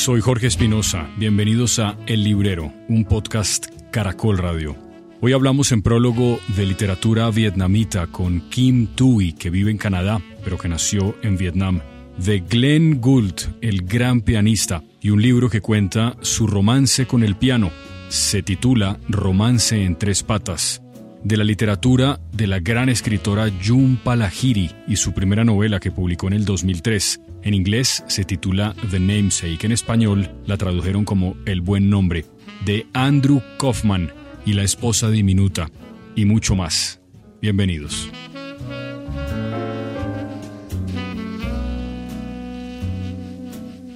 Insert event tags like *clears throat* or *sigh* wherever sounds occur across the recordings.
Soy Jorge Espinosa, bienvenidos a El Librero, un podcast Caracol Radio. Hoy hablamos en prólogo de literatura vietnamita con Kim Tui, que vive en Canadá, pero que nació en Vietnam, de Glenn Gould, el gran pianista, y un libro que cuenta su romance con el piano. Se titula Romance en tres patas de la literatura de la gran escritora Jun Palahiri y su primera novela que publicó en el 2003. En inglés se titula The Namesake, en español la tradujeron como El buen nombre, de Andrew Kaufman y la esposa diminuta, y mucho más. Bienvenidos.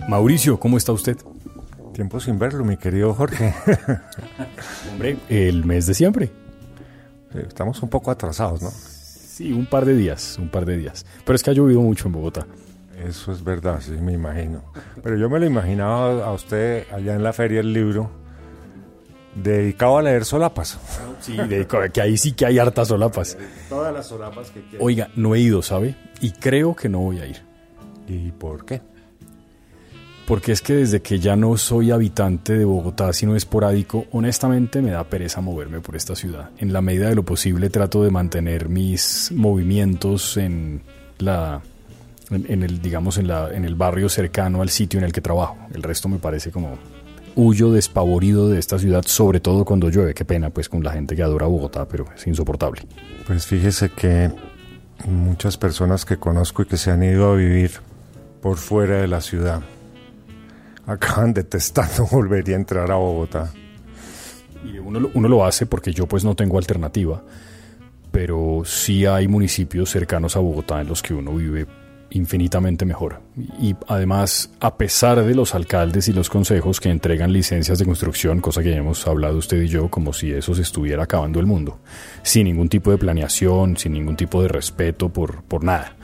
Mauricio, ¿cómo está usted? Tiempo sin verlo, mi querido Jorge. *laughs* Hombre, el mes de siempre. Estamos un poco atrasados, ¿no? Sí, un par de días, un par de días. Pero es que ha llovido mucho en Bogotá. Eso es verdad, sí, me imagino. Pero yo me lo imaginaba a usted allá en la feria del libro, dedicado a leer solapas. Sí, *laughs* que ahí sí que hay hartas solapas. Todas las solapas que quieran. Oiga, no he ido, ¿sabe? Y creo que no voy a ir. ¿Y por qué? porque es que desde que ya no soy habitante de Bogotá, sino esporádico, honestamente me da pereza moverme por esta ciudad. En la medida de lo posible trato de mantener mis movimientos en la en, el digamos en la en el barrio cercano al sitio en el que trabajo. El resto me parece como huyo despavorido de esta ciudad, sobre todo cuando llueve. Qué pena pues con la gente que adora Bogotá, pero es insoportable. Pues fíjese que muchas personas que conozco y que se han ido a vivir por fuera de la ciudad acaban detestando *laughs* volver a entrar a Bogotá. Y uno, uno lo hace porque yo pues no tengo alternativa, pero sí hay municipios cercanos a Bogotá en los que uno vive infinitamente mejor. Y además, a pesar de los alcaldes y los consejos que entregan licencias de construcción, cosa que ya hemos hablado usted y yo, como si eso se estuviera acabando el mundo, sin ningún tipo de planeación, sin ningún tipo de respeto por, por nada.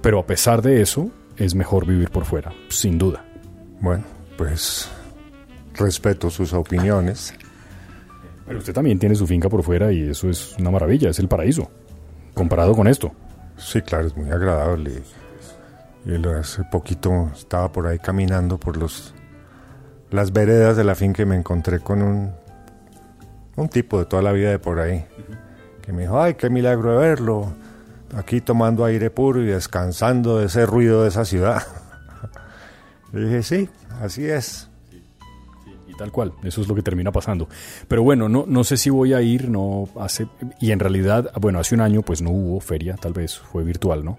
Pero a pesar de eso, es mejor vivir por fuera, sin duda. Bueno, pues respeto sus opiniones. Pero usted también tiene su finca por fuera y eso es una maravilla, es el paraíso, comparado con esto. Sí, claro, es muy agradable. Y hace poquito estaba por ahí caminando por los las veredas de la finca y me encontré con un, un tipo de toda la vida de por ahí, que me dijo, ay, qué milagro de verlo, aquí tomando aire puro y descansando de ese ruido de esa ciudad. *laughs* y dije, sí, así es. y tal cual, eso es lo que termina pasando. Pero bueno, no, no sé si voy a ir, no hace, y en realidad, bueno, hace un año pues no hubo feria, tal vez fue virtual, ¿no?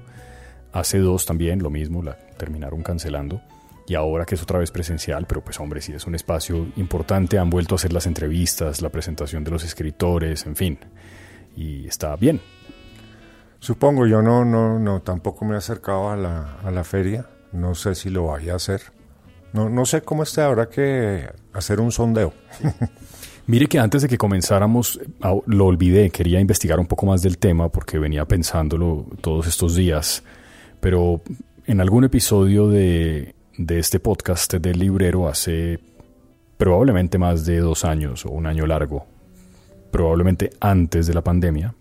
Hace dos también lo mismo, la terminaron cancelando. Y ahora que es otra vez presencial, pero pues hombre, sí es un espacio importante, han vuelto a hacer las entrevistas, la presentación de los escritores, en fin. Y está bien. Supongo, yo no, no, no, tampoco me he acercado a la, a la feria. No sé si lo vaya a hacer. No, no sé cómo esté, habrá que hacer un sondeo. *laughs* Mire que antes de que comenzáramos, lo olvidé, quería investigar un poco más del tema porque venía pensándolo todos estos días, pero en algún episodio de, de este podcast del librero hace probablemente más de dos años o un año largo, probablemente antes de la pandemia,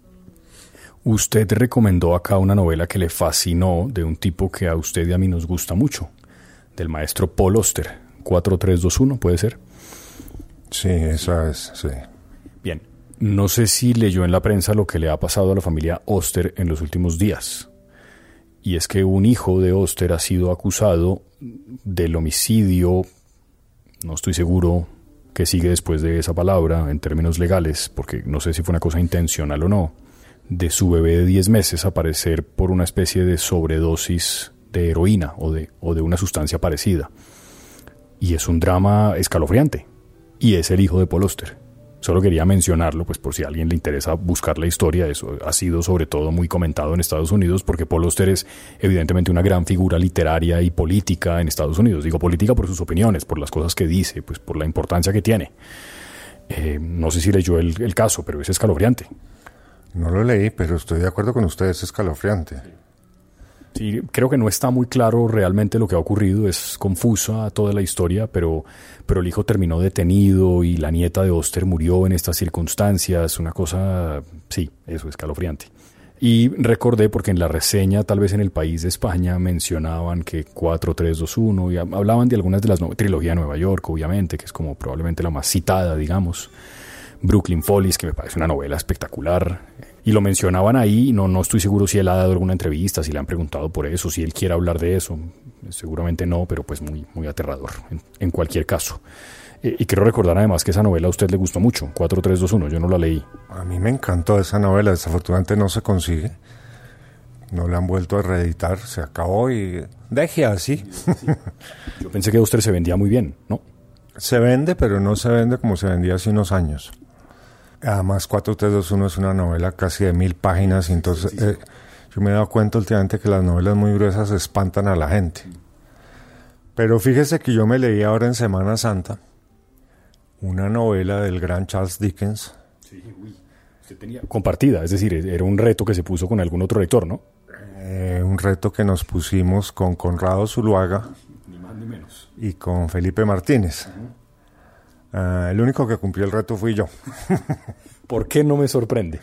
usted recomendó acá una novela que le fascinó de un tipo que a usted y a mí nos gusta mucho, del maestro Paul Oster, 4321, ¿puede ser? Sí, esa es, sí. Bien, no sé si leyó en la prensa lo que le ha pasado a la familia Oster en los últimos días. Y es que un hijo de Oster ha sido acusado del homicidio, no estoy seguro que sigue después de esa palabra en términos legales, porque no sé si fue una cosa intencional o no, de su bebé de 10 meses aparecer por una especie de sobredosis de heroína o de, o de una sustancia parecida. Y es un drama escalofriante. Y es el hijo de Paul Oster. Solo quería mencionarlo, pues por si a alguien le interesa buscar la historia, eso ha sido sobre todo muy comentado en Estados Unidos, porque Paul Oster es evidentemente una gran figura literaria y política en Estados Unidos. Digo política por sus opiniones, por las cosas que dice, pues por la importancia que tiene. Eh, no sé si leyó el, el caso, pero es escalofriante. No lo leí, pero estoy de acuerdo con ustedes, es escalofriante. Sí, creo que no está muy claro realmente lo que ha ocurrido, es confusa toda la historia, pero, pero el hijo terminó detenido y la nieta de Oster murió en estas circunstancias, una cosa, sí, eso, escalofriante. Y recordé, porque en la reseña, tal vez en el país de España, mencionaban que 4321 y hablaban de algunas de las trilogía de Nueva York, obviamente, que es como probablemente la más citada, digamos. Brooklyn Follies, que me parece una novela espectacular. Y lo mencionaban ahí, no, no estoy seguro si él ha dado alguna entrevista, si le han preguntado por eso, si él quiere hablar de eso. Seguramente no, pero pues muy, muy aterrador, en cualquier caso. Eh, y quiero recordar además que esa novela a usted le gustó mucho, 4321, yo no la leí. A mí me encantó esa novela, desafortunadamente no se consigue. No la han vuelto a reeditar, se acabó y deje así. Yo pensé que usted se vendía muy bien, ¿no? Se vende, pero no se vende como se vendía hace unos años. Además, 4321 es una novela casi de mil páginas, y entonces eh, yo me he dado cuenta últimamente que las novelas muy gruesas espantan a la gente. Pero fíjese que yo me leí ahora en Semana Santa una novela del gran Charles Dickens. Sí, tenía compartida, es decir, era un reto que se puso con algún otro lector, ¿no? Eh, un reto que nos pusimos con Conrado Zuluaga ni más ni menos. y con Felipe Martínez. Ah, el único que cumplió el reto fui yo. *laughs* ¿Por qué no me sorprende?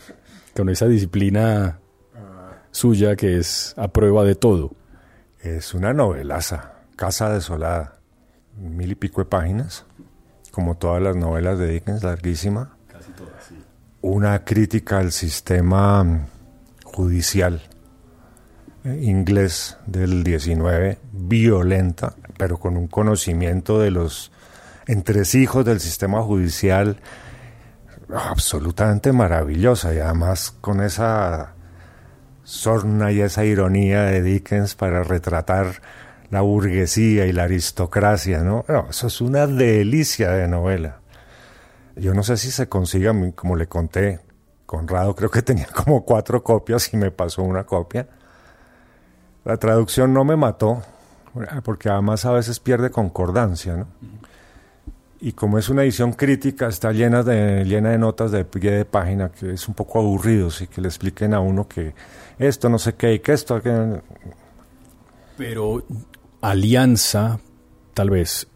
Con esa disciplina suya que es a prueba de todo. Es una novelaza, Casa Desolada, mil y pico de páginas como todas las novelas de Dickens, larguísima. Casi todas, sí. Una crítica al sistema mm, judicial eh, inglés del 19, violenta, pero con un conocimiento de los entresijos del sistema judicial absolutamente maravillosa y además con esa sorna y esa ironía de Dickens para retratar la burguesía y la aristocracia, ¿no? Eso es una delicia de novela. Yo no sé si se consiga, como le conté, Conrado creo que tenía como cuatro copias y me pasó una copia. La traducción no me mató, porque además a veces pierde concordancia, ¿no? Y como es una edición crítica, está llena de, llena de notas de pie de página, que es un poco aburrido, sí, que le expliquen a uno que esto no sé qué y que esto... Que... Pero Alianza, tal vez,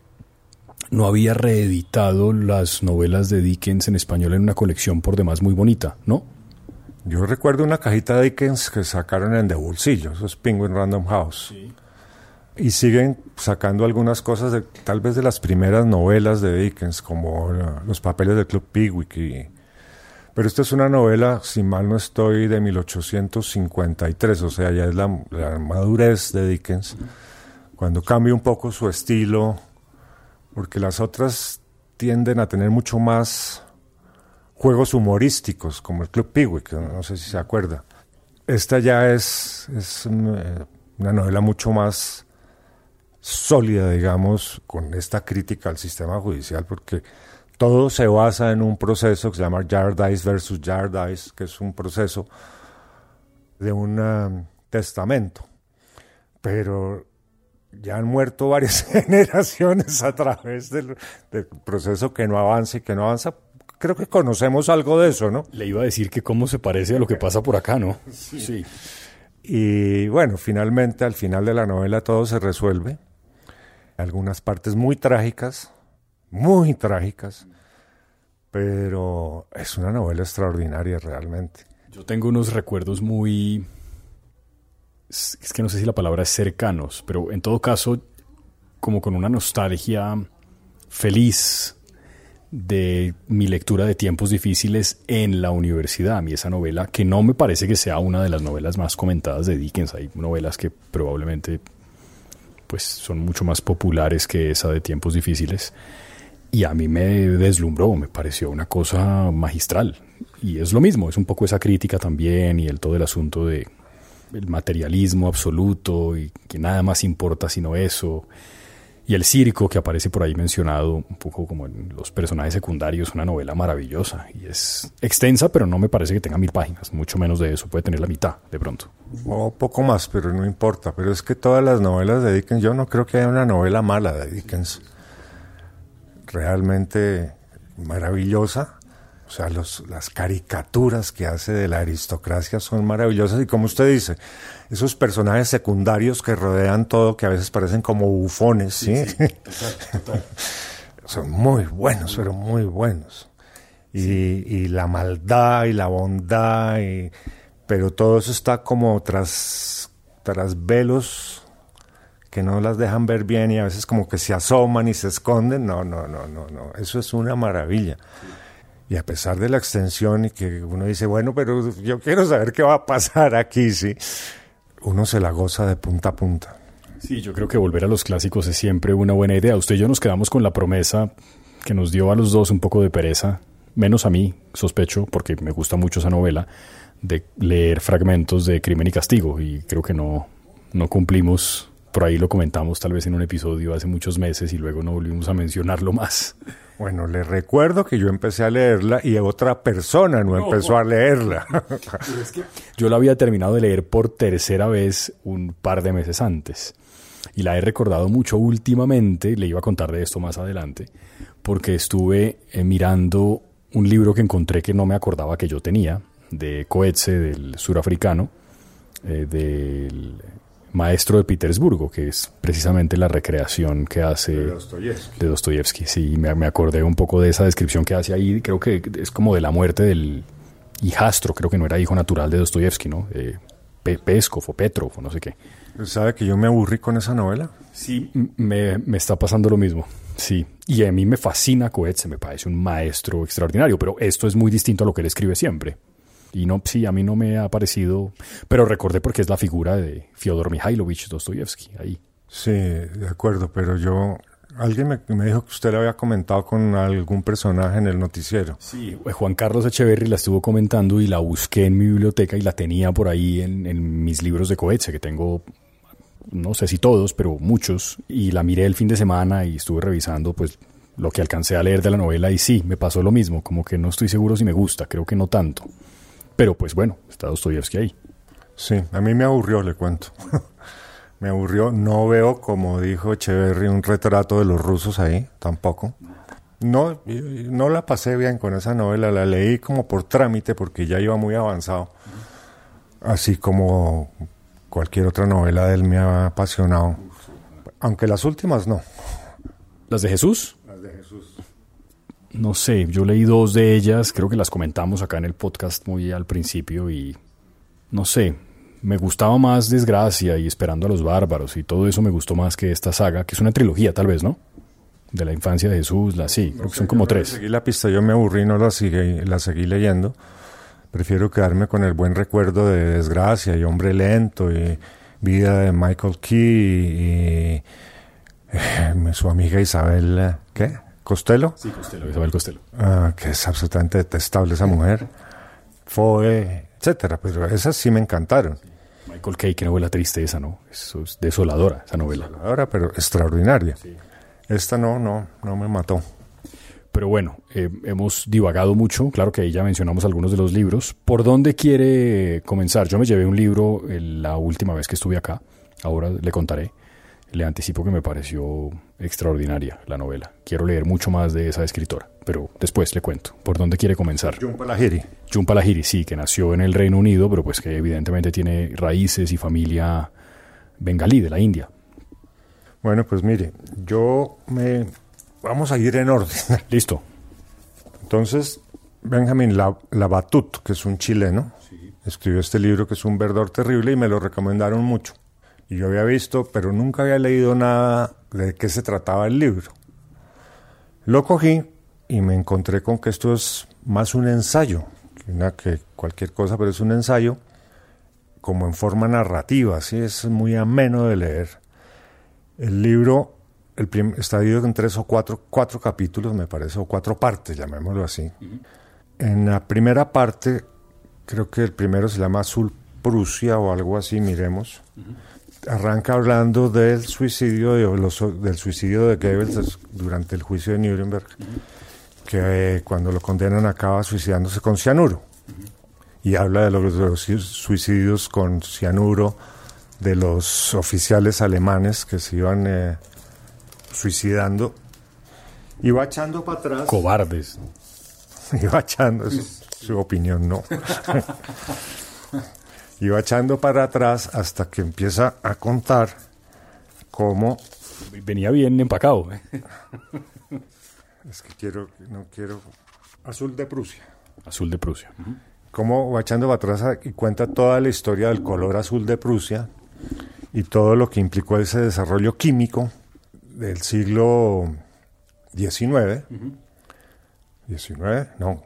no había reeditado las novelas de Dickens en español en una colección por demás muy bonita, ¿no? Yo recuerdo una cajita de Dickens que sacaron en De Bolsillo, eso es Penguin Random House. Y siguen sacando algunas cosas, de, tal vez de las primeras novelas de Dickens, como Los papeles del Club Pigwick. Pero esta es una novela, si mal no estoy, de 1853, o sea, ya es la, madurez de Dickens cuando cambia un poco su estilo, porque las otras tienden a tener mucho más juegos humorísticos, como el Club Piwik, no sé si se acuerda. Esta ya es, es eh, una novela mucho más sólida, digamos, con esta crítica al sistema judicial, porque todo se basa en un proceso que se llama Jardice versus Jardice, que es un proceso de un um, testamento. Pero ya han muerto varias *laughs* generaciones a través del, proceso que no avanza y que no avanza. Creo que conocemos algo de eso, ¿no? Le iba a decir que cómo se parece a lo que pasa por acá, ¿no? Sí. Y bueno, finalmente al final de la novela todo se resuelve. Algunas partes muy trágicas, muy trágicas, pero es una novela extraordinaria realmente. Yo tengo unos recuerdos muy es que no sé si la palabra es cercanos, pero en todo caso, como con una nostalgia feliz de mi lectura de tiempos difíciles en la universidad. A mí esa novela, que no me parece que sea una de las novelas más comentadas de Dickens, hay novelas que probablemente pues son mucho más populares que esa de tiempos difíciles. Y a mí me deslumbró, me pareció una cosa magistral. Y es lo mismo, es un poco esa crítica también y el todo el asunto de el materialismo absoluto y que nada más importa sino eso. Y el circo que aparece por ahí mencionado, un poco como en los personajes secundarios, una novela maravillosa. Y es extensa, pero no me parece que tenga mil páginas, mucho menos de eso, puede tener la mitad de pronto. O poco más, pero no importa. Pero es que todas las novelas de Dickens, yo no creo que haya una novela mala de Dickens. Realmente maravillosa o sea, las caricaturas que hace de la aristocracia son maravillosas y como usted dice, esos personajes secundarios que rodean todo, que a veces parecen como bufones, ¿sí? *laughs* son muy buenos, pero muy buenos. Y, y, la maldad y la bondad y pero todo eso está como tras, tras velos que no las dejan ver bien y a veces como que se asoman y se esconden. No, no, no, no, no. Eso es una maravilla. Y a pesar de la extensión y que uno dice, bueno, pero yo quiero saber qué va a pasar aquí, sí, uno se la goza de punta a punta. Sí, yo creo que volver a los clásicos es siempre una buena idea. Usted y yo nos quedamos con la promesa que nos dio a los dos un poco de pereza, menos a mí, sospecho, porque me gusta mucho esa novela, de leer fragmentos de Crimen y Castigo y creo que no, no cumplimos. Por ahí lo comentamos tal vez en un episodio hace muchos meses y luego no volvimos a mencionarlo más. Bueno, le recuerdo que yo empecé a leerla y otra persona no, empezó a leerla. *laughs* yo la había terminado de leer por tercera vez un par de meses antes y la he recordado mucho últimamente, le iba a contar de esto más adelante, porque estuve eh, mirando un libro que encontré que no me acordaba que yo tenía, de Coetze, del surafricano, eh, del maestro de Petersburgo, que es precisamente la recreación que hace de Dostoyevsky. Sí, me, me, acordé un poco de esa descripción que hace ahí, creo que es como de la muerte del hijastro, creo que no era hijo natural de Dostoyevsky, ¿no? Eh, Peskov o Petrov o no sé qué. ¿Sabe que yo me aburrí con esa novela? Sí, me, me, está pasando lo mismo. Sí, y a mí me fascina Coetze, me parece un maestro extraordinario, pero esto es muy distinto a lo que él escribe siempre. Y no, sí, a mí no me ha parecido, pero recordé porque es la figura de Fyodor Mikhailovich Dostoyevsky ahí. Sí, de acuerdo, pero yo Alguien me, me, dijo que usted lo había comentado con algún personaje en el noticiero. Sí, Juan Carlos Echeverry la estuvo comentando y la busqué en mi biblioteca y la tenía por ahí en, en mis libros de Coetze, que tengo, no sé si todos, pero muchos. Y la miré el fin de semana y estuve revisando pues lo que alcancé a leer de la novela y sí, me pasó lo mismo, como que no estoy seguro si me gusta, creo que no tanto. Pero pues bueno, está Dostoyevsky ahí. Sí, a mí me aburrió, le cuento. *laughs* me aburrió. No veo, como dijo Echeverry, un retrato de los rusos ahí, tampoco. No, no la pasé bien con esa novela, la leí como por trámite porque ya iba muy avanzado. Así como cualquier otra novela de él me ha apasionado. Aunque las últimas no. ¿Las de Jesús? Las de Jesús. No sé, yo leí dos de ellas, creo que las comentamos acá en el podcast muy al principio y no sé, me gustaba más Desgracia y Esperando a los Bárbaros y todo eso me gustó más que esta saga, que es una trilogía tal vez, ¿no? De la infancia de Jesús, la sí, creo que son como tres. Seguí la pista, yo me aburrí, no la seguí, la seguí leyendo. Prefiero quedarme con el buen recuerdo de Desgracia y Hombre Lento y Vida de Michael Key y, eh, su amiga Isabel, ¿qué? ¿Costello? Sí, Costello, Isabel Costello. Ah, que es absolutamente detestable esa mujer. Fue, etcétera, pero esas sí me encantaron. Michael Kay, qué novela triste esa, ¿no? Eso es desoladora, esa novela. Desoladora, pero extraordinaria. Esta no, no, no me mató. Pero bueno, eh, hemos divagado mucho, claro que ahí ya mencionamos algunos de los libros. ¿Por dónde quiere comenzar? Yo me llevé un libro la última vez que estuve acá, ahora le contaré. Le anticipo que me pareció extraordinaria la novela. Quiero leer mucho más de esa escritora, pero después le cuento. ¿Por dónde quiere comenzar? Jhumpa Lahiri. Jhumpa Lahiri, sí, que nació en el Reino Unido, pero pues que evidentemente tiene raíces y familia bengalí de la India. Bueno, pues mire, yo me... Vamos a ir en orden. *laughs* Listo. Entonces, Benjamin Labatut, que es un chileno, escribió este libro que es un verdor terrible y me lo recomendaron mucho. Y yo había visto, pero nunca había leído nada de qué se trataba el libro. Lo cogí y me encontré con que esto es más un ensayo que, una, que cualquier cosa, pero es un ensayo como en forma narrativa, así es muy ameno de leer. El libro el está dividido en tres o cuatro, cuatro capítulos, me parece, o cuatro partes, llamémoslo así. En la primera parte, creo que el primero se llama Azul Prusia o algo así, miremos arranca hablando del suicidio de, los, del suicidio de Goebbels durante el juicio de Nuremberg, que eh, cuando lo condenan acaba suicidándose con cianuro. Y habla de los, suicidios con cianuro de los oficiales alemanes que se iban eh, suicidando. Y va echando para atrás. Cobardes. *laughs* Y va echando, su opinión, no. *laughs* iba echando para atrás hasta que empieza a contar cómo... Venía bien empacado. ¿eh? *laughs* Es que quiero, no quiero... Azul de Prusia. Azul de Prusia. cómo va echando para atrás y cuenta toda la historia del color azul de Prusia y todo lo que implicó ese desarrollo químico del siglo XIX. XIX, no,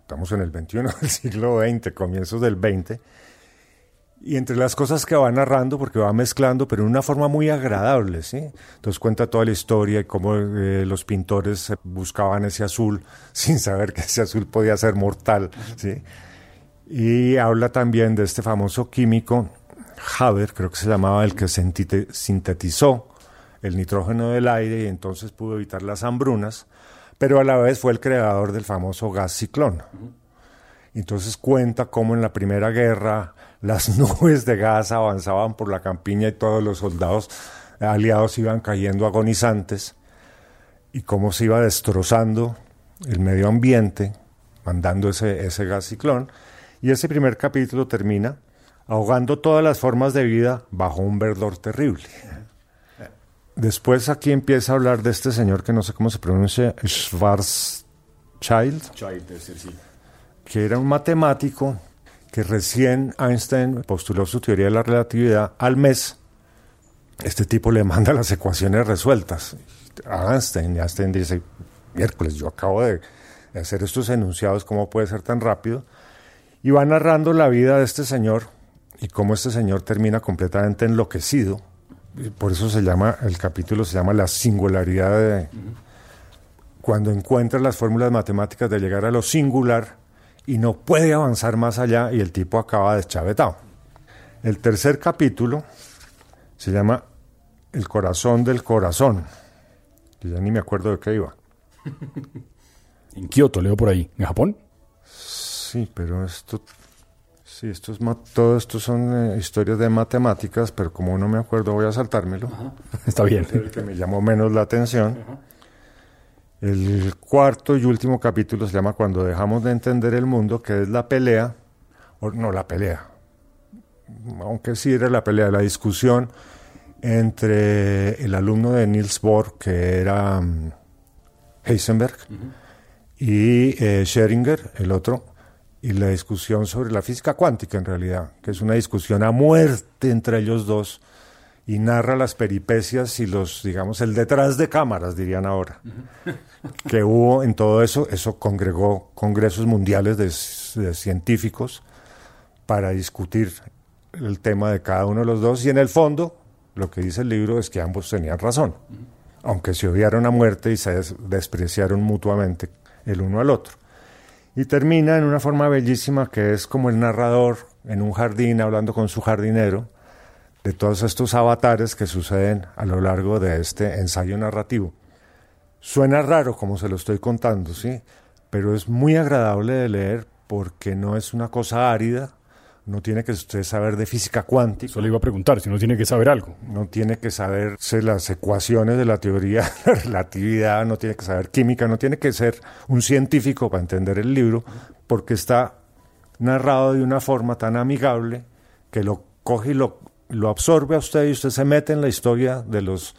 estamos en el XXI, *laughs* del siglo XX, comienzos del XX. Y entre las cosas que va narrando, porque va mezclando, pero de una forma muy agradable, ¿sí? Entonces cuenta toda la historia y cómo eh, los pintores buscaban ese azul *laughs* sin saber que ese azul podía ser mortal, ¿sí? Y habla también de este famoso químico, Haber, creo que se llamaba, el que sintetizó el nitrógeno del aire y entonces pudo evitar las hambrunas, pero a la vez fue el creador del famoso gas ciclón. Entonces cuenta cómo en la Primera Guerra las *laughs* nubes de gas avanzaban por la campiña y todos los soldados aliados iban cayendo agonizantes y cómo se iba destrozando el medio ambiente mandando ese, ese gas ciclón. Y ese primer capítulo termina ahogando todas las formas de vida bajo un verdor terrible. Después aquí empieza a hablar de este señor que no sé cómo se pronuncia, Schwarzschild, que era un matemático que recién Einstein postuló su teoría de la relatividad al mes. Este tipo le *laughs* manda las ecuaciones resueltas a Einstein y Einstein dice, miércoles, yo acabo de hacer estos enunciados, ¿cómo puede ser tan rápido? Y va narrando la vida de este señor y cómo este señor termina completamente enloquecido por eso se llama, el capítulo se llama La singularidad de... Cuando encuentra las fórmulas matemáticas de llegar a lo singular y no puede avanzar más allá y el tipo acaba deschavetado. El tercer capítulo se llama El corazón del corazón. Yo ya ni me acuerdo de qué iba. *laughs* En Kioto, leo por ahí. ¿En Japón? Sí, pero esto Sí, esto es todo esto son eh, historias de matemáticas, pero como no me acuerdo voy a saltármelo. *laughs* Está bien. El que me llamó menos la atención. El cuarto y último capítulo se llama Cuando dejamos de entender el mundo, que es la pelea, o no la pelea, aunque sí era la pelea, la discusión entre el alumno de Niels Bohr, que era um, Heisenberg, y eh, Schrödinger, el otro, y la discusión sobre la física cuántica en realidad, que es una discusión a muerte entre ellos dos y narra las peripecias y los, digamos, el detrás de cámaras, dirían ahora, *laughs* que hubo en todo eso. Eso congregó congresos mundiales de, científicos para discutir el tema de cada uno de los dos y en el fondo lo que dice el libro es que ambos tenían razón, aunque se odiaron a muerte y se despreciaron mutuamente el uno al otro. Y termina en una forma bellísima que es como el narrador en un jardín hablando con su jardinero de todos estos avatares que suceden a lo largo de este ensayo narrativo. Suena raro como se lo estoy contando, ¿sí? Pero es muy agradable de leer porque no es una cosa árida, no tiene que usted saber de física cuántica. Solo iba a preguntar si no tiene que saber algo. No tiene que saberse las ecuaciones de la teoría de *laughs* la relatividad, no tiene que saber química, no tiene que ser un científico para entender el libro, porque está narrado de una forma tan amigable que lo coge y lo, lo absorbe a usted y usted se mete en la historia de los,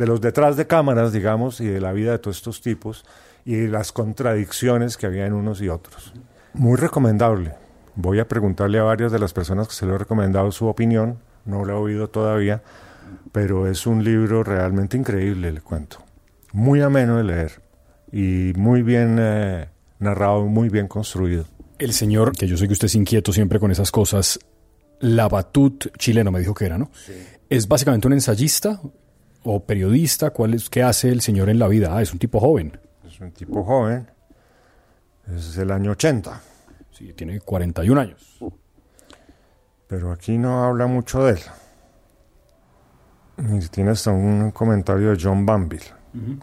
de los detrás de cámaras, digamos, y de la vida de todos estos tipos y las contradicciones que había en unos y otros. Muy recomendable. Voy a preguntarle a varias de las personas que se lo he recomendado su opinión, no lo he oído todavía, pero es un libro realmente increíble, le cuento. Muy ameno de leer y muy bien eh, narrado, muy bien construido. El señor, que yo sé que usted es inquieto siempre con esas cosas, Labatut chileno me dijo que era, ¿no? ¿Es básicamente un ensayista o periodista? ¿Cuál es, ¿Qué hace el señor en la vida? Ah, es un tipo joven. Es un tipo joven. Es el año 80 tiene 41 años. Pero aquí no habla mucho de él. Y tiene hasta un comentario de John Banville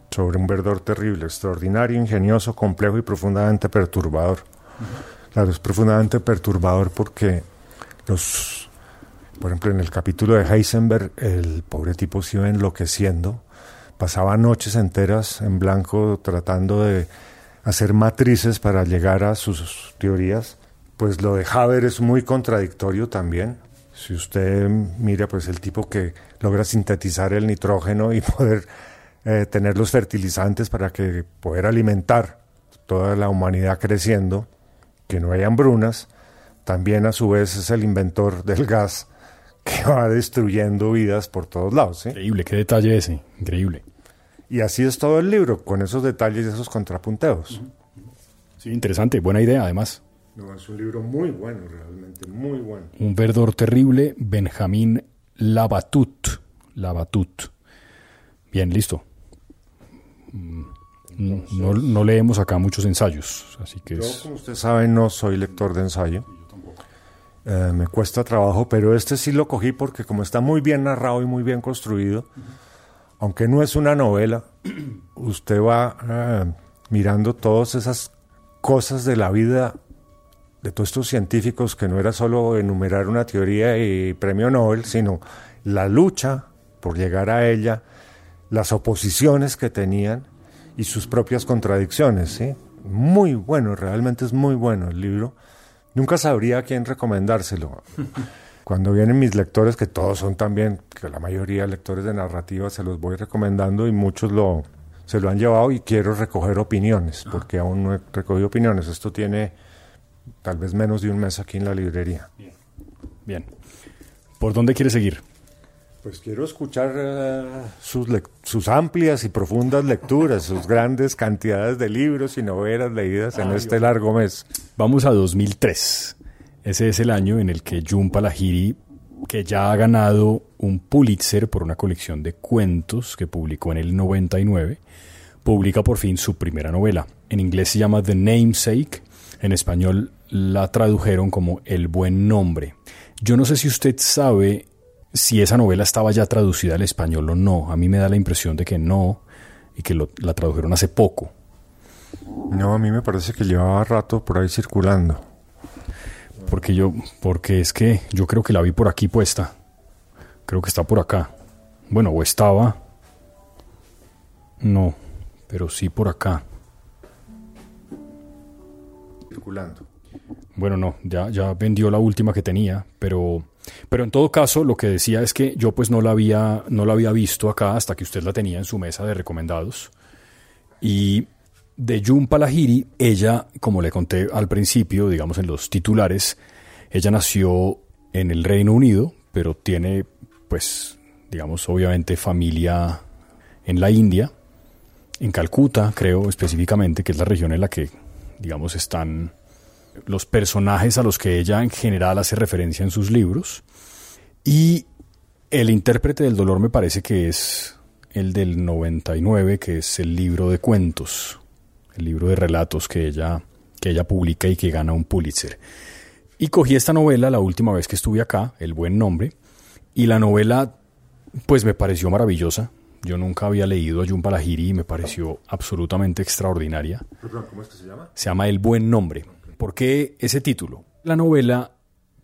sobre un verdor terrible, extraordinario, ingenioso, complejo y profundamente perturbador. Claro, es profundamente perturbador porque los, por ejemplo, en el capítulo de Heisenberg, el pobre tipo se iba enloqueciendo, pasaba noches enteras en blanco tratando de hacer matrices para llegar a sus teorías. Pues lo de Haber es muy contradictorio también. Si usted mira, pues el tipo que logra sintetizar el nitrógeno y *laughs* poder eh, tener los fertilizantes para que poder alimentar toda la humanidad creciendo, que no hay hambrunas, también a su vez es el inventor del gas que *laughs* va destruyendo vidas por todos lados. Increíble, qué detalle ese, increíble. Y así es todo el libro, con esos detalles y esos contrapunteos. Sí, interesante, buena idea además. No, es un libro muy bueno, realmente, muy bueno. Un verdor terrible, Benjamín Labatut. Labatut. Bien, listo. Mm, no, no, leemos acá muchos ensayos, así que Yo, como usted sabe, no soy lector de ensayo. Eh, me cuesta trabajo, pero este sí lo cogí porque como está muy bien narrado y muy bien construido, aunque no es una novela, *clears throat* usted va eh, mirando todas esas cosas de la vida de todos estos científicos que no era solo enumerar una teoría y premio Nobel, sino la lucha por llegar a ella, las oposiciones que tenían y sus propias contradicciones. ¿sí? Muy bueno, realmente es muy bueno el libro. Nunca sabría a quién recomendárselo. Cuando vienen mis lectores, que todos son también, que la mayoría lectores de narrativa, se los voy recomendando y muchos lo, se lo han llevado y quiero recoger opiniones, porque aún no he recogido opiniones. Esto tiene tal vez menos de un mes aquí en la librería. Bien. Bien. ¿Por dónde quiere seguir? Pues quiero escuchar eh, sus, sus, amplias y profundas lecturas, sus *laughs* grandes cantidades de libros y novelas leídas en este largo mes. Vamos a 2003. Ese es el año en el que Jun Palahiri, que ya ha ganado un Pulitzer por una colección de cuentos que publicó en el 99, publica por fin su primera novela. En inglés se llama The Namesake, en español la tradujeron como El buen nombre. Yo no sé si usted sabe si esa novela estaba ya traducida al español o no. A mí me da la impresión de que no y que la tradujeron hace poco. No, a mí me parece que llevaba rato por ahí circulando. Porque yo, porque es que yo creo que la vi por aquí puesta. Creo que está por acá. Bueno, o estaba. No, pero sí por acá. Circulando. Bueno, no, ya, ya vendió la última que tenía, pero pero en todo caso, lo que decía es que yo pues no la había, no la había visto acá hasta que usted la tenía en su mesa de recomendados. Y de Jun Palahiri, ella, como le conté al principio, digamos en los titulares, ella nació en el Reino Unido, pero tiene, pues, digamos, obviamente familia en la India, en Calcuta, creo específicamente, que es la región en la que, digamos, están los personajes a los que ella en general hace referencia en sus libros. Y el intérprete del dolor me parece que es el del 99, que es el libro de cuentos, el libro de relatos que ella, que ella publica y que gana un Pulitzer. Y cogí esta novela la última vez que estuve acá, El buen nombre, y la novela pues me pareció maravillosa. Yo nunca había leído a Jun Palahiri y me pareció absolutamente extraordinaria. ¿cómo es que se llama? Se llama El buen nombre. ¿Por qué ese título? La novela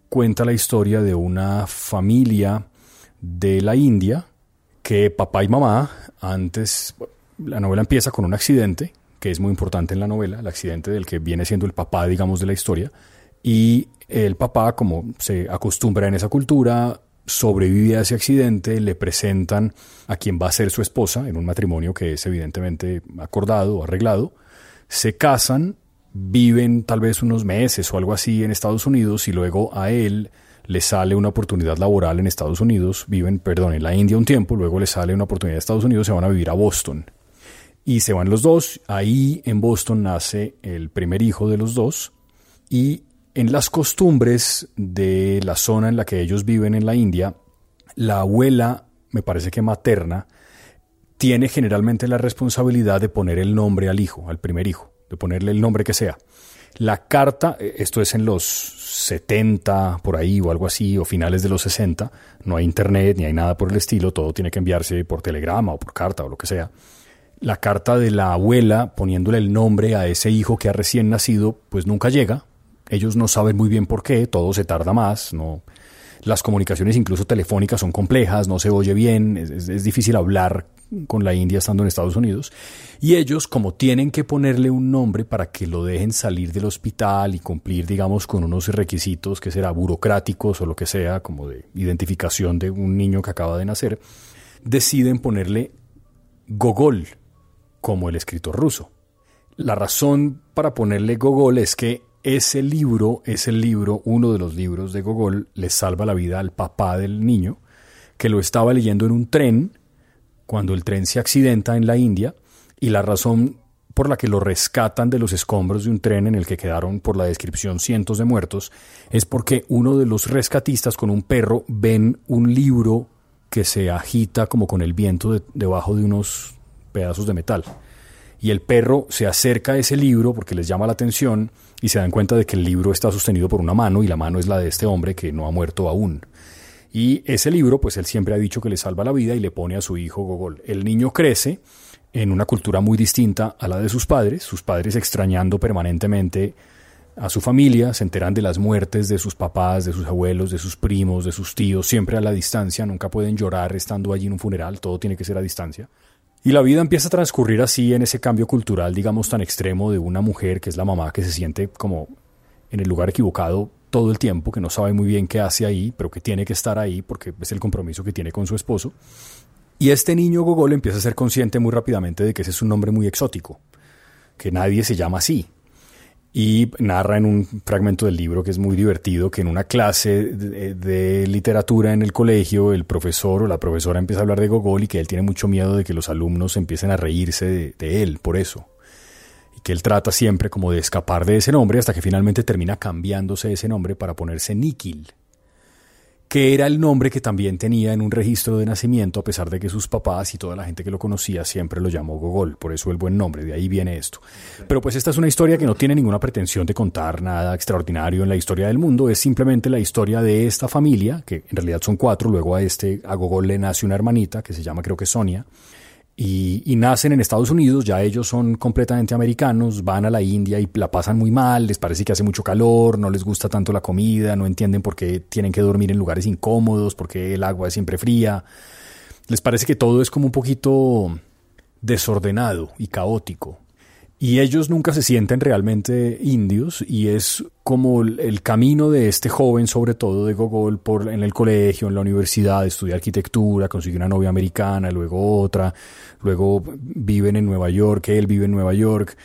cuenta la historia de una familia de la India que papá y mamá, antes, la novela empieza con un accidente, que es muy importante en la novela, el accidente del que viene siendo el papá, digamos, de la historia, y el papá, como se acostumbra en esa cultura, sobrevive a ese accidente, le presentan a quien va a ser su esposa en un matrimonio que es evidentemente acordado arreglado, se casan viven tal vez unos meses o algo así en Estados Unidos y luego a él le sale una oportunidad laboral en Estados Unidos, viven, perdón, en la India un tiempo, luego le sale una oportunidad en Estados Unidos, se van a vivir a Boston. Y se van los dos, ahí en Boston nace el primer hijo de los dos y en las costumbres de la zona en la que ellos viven en la India, la abuela, me parece que materna, tiene generalmente la responsabilidad de poner el nombre al hijo, al primer hijo de ponerle el nombre que sea. La carta, eh, esto es en los 70 por ahí o algo así, o finales de los 60, no hay internet ni hay nada por el estilo, todo tiene que enviarse por telegrama o por carta o lo que sea. La carta de la abuela poniéndole el nombre a ese hijo que ha recién nacido, pues nunca llega. Ellos no saben muy bien por qué, todo se tarda más, no, las comunicaciones incluso telefónicas son complejas, no se oye bien, es, difícil hablar con la India estando en Estados Unidos. Y ellos, como tienen que ponerle un nombre para que lo dejen salir del hospital y cumplir, digamos, con unos requisitos que será burocráticos o lo que sea, como de identificación de un niño que acaba de nacer, deciden ponerle Gogol, como el escritor ruso. La razón para ponerle Gogol es que ese libro es el libro, uno de los libros de Gogol, le salva la vida al papá del niño, que lo estaba leyendo en un tren cuando el tren se accidenta en la India y la razón por la que lo rescatan de los escombros de un tren en el que quedaron por la descripción cientos de muertos es porque uno de los rescatistas con un perro ven un libro que se agita como con el viento debajo de unos pedazos de metal. Y el perro se acerca a ese libro porque les llama la atención y se dan cuenta de que el libro está sostenido por una mano y la mano es la de este hombre que no ha muerto aún. Y ese libro, pues él siempre ha dicho que le salva la vida y le pone a su hijo Gogol. El niño crece en una cultura muy distinta a la de sus padres, sus padres extrañando permanentemente a su familia, se enteran de las muertes de sus papás, de sus abuelos, de sus primos, de sus tíos, siempre a la distancia, nunca pueden llorar estando allí en un funeral, todo tiene que ser a distancia. Y la vida empieza a transcurrir así en ese cambio cultural, digamos, tan extremo de una mujer que es la mamá que se siente como en el lugar equivocado todo el tiempo, que no sabe muy bien qué hace ahí, pero que tiene que estar ahí porque es el compromiso que tiene con su esposo. Y este niño Gogol empieza a ser consciente muy rápidamente de que ese es un nombre muy exótico, que nadie se llama así. Y narra en un fragmento del libro que es muy divertido que en una clase de, literatura en el colegio el profesor o la profesora empieza a hablar de Gogol y que él tiene mucho miedo de que los alumnos empiecen a reírse de, él por eso. Y que él trata siempre como de escapar de ese nombre hasta que finalmente termina cambiándose ese nombre para ponerse Nikil que era el nombre que también tenía en un registro de nacimiento, a pesar de que sus papás y toda la gente que lo conocía siempre lo llamó Gogol, por eso el buen nombre, de ahí viene esto. Pero pues esta es una historia que no tiene ninguna pretensión de contar nada extraordinario en la historia del mundo, es simplemente la historia de esta familia, que en realidad son cuatro, luego a este, a Gogol le nace una hermanita que se llama creo que Sonia, y, nacen en Estados Unidos, ya ellos son completamente americanos, van a la India y la pasan muy mal, les parece que hace mucho calor, no les gusta tanto la comida, no entienden por qué tienen que dormir en lugares incómodos, por qué el agua es siempre fría. Les parece que todo es como un poquito desordenado y caótico. Y ellos nunca se sienten realmente indios y es como el camino de este joven, sobre todo de Gogol, por, en el colegio, en la universidad, estudia arquitectura, consigue una novia americana, luego otra, luego viven en Nueva York, él vive en Nueva York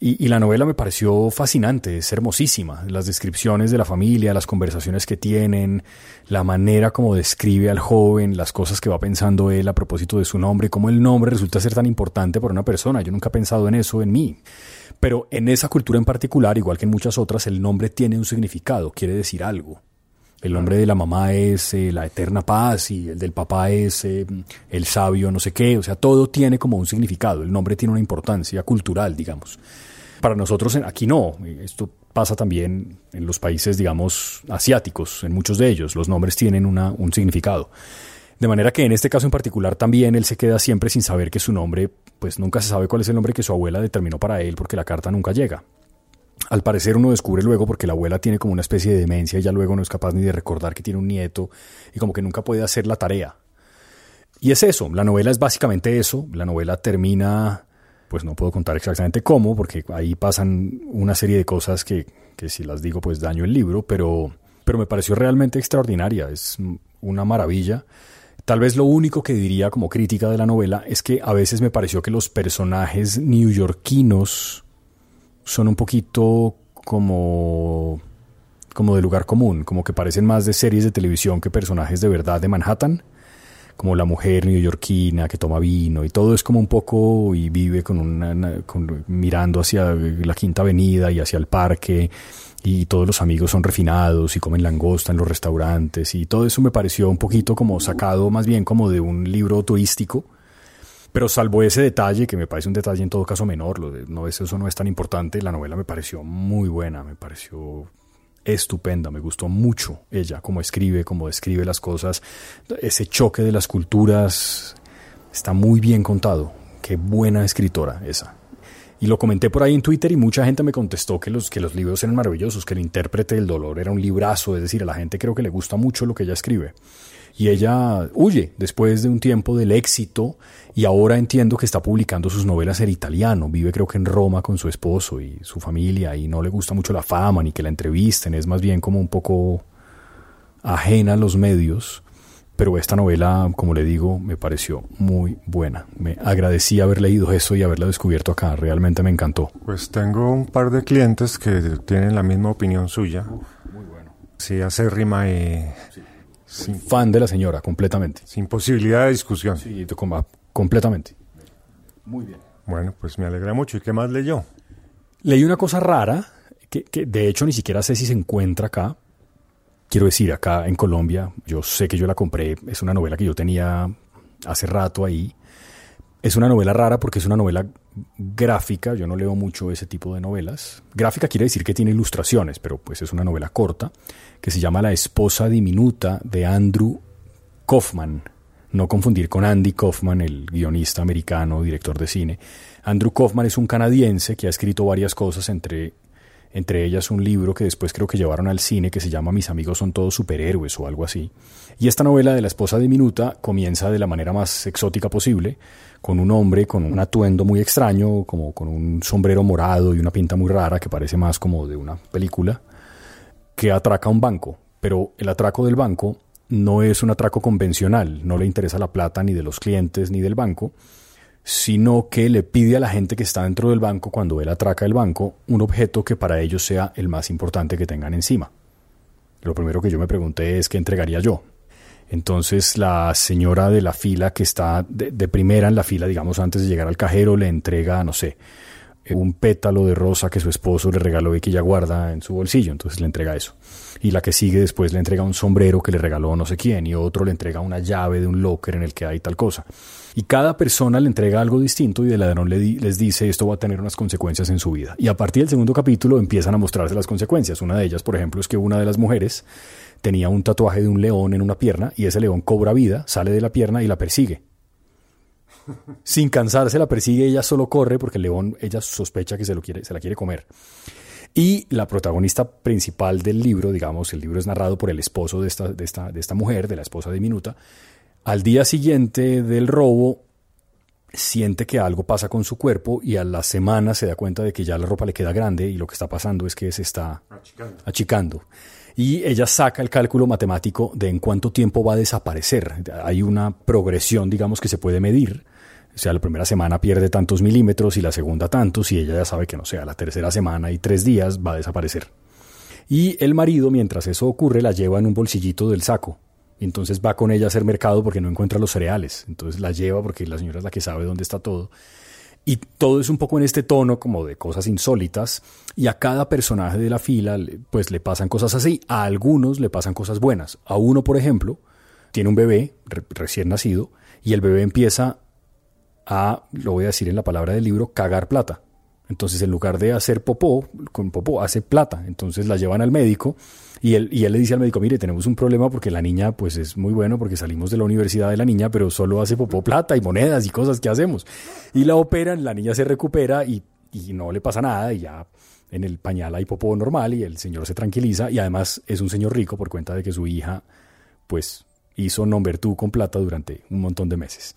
y, la novela me pareció fascinante, es hermosísima. Las descripciones de la familia, las conversaciones que tienen, la manera como describe al joven, las cosas que va pensando él a propósito de su nombre, cómo el nombre resulta ser tan importante para una persona. Yo nunca he pensado en eso en mí. Pero en esa cultura en particular, igual que en muchas otras, el nombre tiene un significado, quiere decir algo. El nombre de la mamá es eh, la eterna paz y el del papá es eh, el sabio no sé qué. O sea, todo tiene como un significado. El nombre tiene una importancia cultural, digamos. Para nosotros aquí no. Esto pasa también en los países, digamos, asiáticos, en muchos de ellos. Los nombres tienen un significado. De manera que en este caso en particular también él se queda siempre sin saber que su nombre, pues nunca se sabe cuál es el nombre que su abuela determinó para él porque la carta nunca llega. Al parecer uno descubre luego porque la abuela tiene como una especie de demencia y ya luego no es capaz ni de recordar que tiene un nieto y como que nunca puede hacer la tarea. Y es eso, la novela es básicamente eso, la novela termina pues no puedo contar exactamente cómo, porque ahí pasan una serie de cosas que, si las digo pues daño el libro, pero, pero me pareció realmente extraordinaria, es una maravilla. Tal vez lo único que diría como crítica de la novela es que a veces me pareció que los personajes neoyorquinos son un poquito como como de lugar común, como que parecen más de series de televisión que personajes de verdad de Manhattan como la mujer neoyorquina que toma vino y todo es como un poco y vive con una, mirando hacia la Quinta Avenida y hacia el parque y todos los amigos son refinados y comen langosta en los restaurantes y todo eso me pareció un poquito como sacado más bien como de un libro turístico. Pero salvo ese detalle, que me parece un detalle en todo caso menor, lo de, eso no es tan importante, la novela me pareció muy buena, me pareció estupenda, me gustó mucho ella, cómo escribe, cómo describe las cosas, ese choque de las culturas está muy bien contado, qué buena escritora esa. Y lo comenté por ahí en Twitter y mucha gente me contestó que los, que los libros eran maravillosos, que el intérprete del dolor era un librazo, es decir, a la gente creo que le gusta mucho lo que ella escribe. Y ella huye después de un tiempo del éxito y ahora entiendo que está publicando sus novelas en italiano. Vive creo que en Roma con su esposo y su familia y no le gusta mucho la fama ni que la entrevisten. Es más bien como un poco ajena a los medios pero esta novela, como le digo, me pareció muy buena. Me agradecí haber leído eso y haberla descubierto acá. Realmente me encantó. Pues tengo un par de clientes que tienen la misma opinión suya. muy bueno. Sí, acérrima y... Sin, fan de la señora, completamente. Sin posibilidad de discusión. Sí, completamente. Muy bien. Bueno, pues me alegra mucho. ¿Y qué más leyó? Leí una cosa rara, que, que de hecho ni siquiera sé si se encuentra acá, quiero decir, acá en Colombia, yo sé que yo la compré, es una novela que yo tenía hace rato ahí. Es una novela rara porque es una novela gráfica, yo no leo mucho ese tipo de novelas. Gráfica quiere decir que tiene ilustraciones, pero pues es una novela corta que se llama La esposa diminuta de Andrew Kaufman. No confundir con Andy Kaufman, el guionista americano, director de cine. Andrew Kaufman es un canadiense que ha escrito varias cosas, entre entre ellas un libro que después creo que llevaron al cine que se llama Mis amigos son todos superhéroes o algo así. Y esta novela de la esposa diminuta comienza de la manera más exótica posible, con un hombre con un atuendo muy extraño, como con un sombrero morado y una pinta muy rara que parece más como de una película, que atraca un banco. Pero el atraco del banco no es un atraco convencional, no le interesa la plata ni de los clientes ni del banco, sino que le pide a la gente que está dentro del banco, cuando él atraca el banco, un objeto que para ellos sea el más importante que tengan encima. Lo primero que yo me pregunté es qué entregaría yo. Entonces la señora de la fila que está de, primera en la fila, digamos, antes de llegar al cajero, le entrega, no sé, un pétalo de rosa que su esposo le regaló y que ella guarda en su bolsillo, entonces le entrega eso. Y la que sigue después le entrega un sombrero que le regaló no sé quién, y otro le entrega una llave de un locker en el que hay tal cosa. Y cada persona le entrega algo distinto y el ladrón le les dice esto va a tener unas consecuencias en su vida. Y a partir del segundo capítulo empiezan a mostrarse las consecuencias. Una de ellas, por ejemplo, es que una de las mujeres tenía un tatuaje de un león en una pierna y ese león cobra vida, sale de la pierna y la persigue *laughs* sin cansarse la persigue, ella solo corre porque el león, ella sospecha que se, lo quiere, se la quiere comer. Y la protagonista principal del libro, digamos, el libro es narrado por el esposo de esta, de esta, de esta mujer, de la esposa diminuta, al día siguiente del robo siente que algo pasa con su cuerpo y a la semana se da cuenta de que ya la ropa le queda grande y lo que está pasando es que se está achicando. achicando. Y ella saca el cálculo matemático de en cuánto tiempo va a desaparecer. Hay una progresión, digamos, que se puede medir o sea, la primera semana pierde tantos milímetros y la segunda tantos y ella ya sabe que no sea, la tercera semana y tres días va a desaparecer. Y el marido, mientras eso ocurre, la lleva en un bolsillito del saco. Entonces va con ella a hacer mercado porque no encuentra los cereales. Entonces la lleva porque la señora es la que sabe dónde está todo. Y todo es un poco en este tono como de cosas insólitas. Y a cada personaje de la fila pues le pasan cosas así. A algunos le pasan cosas buenas. A uno, por ejemplo, tiene un bebé recién nacido y el bebé empieza a, lo voy a decir en la palabra del libro, cagar plata. Entonces, en lugar de hacer popó, con popó hace plata. Entonces la llevan al médico y él, y él le dice al médico, mire, tenemos un problema porque la niña, pues es muy bueno porque salimos de la universidad de la niña, pero solo hace popó plata y monedas y cosas que hacemos. Y la operan, la niña se recupera y, no le pasa nada y ya en el pañal hay popó normal y el señor se tranquiliza y además es un señor rico por cuenta de que su hija, pues hizo Number Two con plata durante un montón de meses.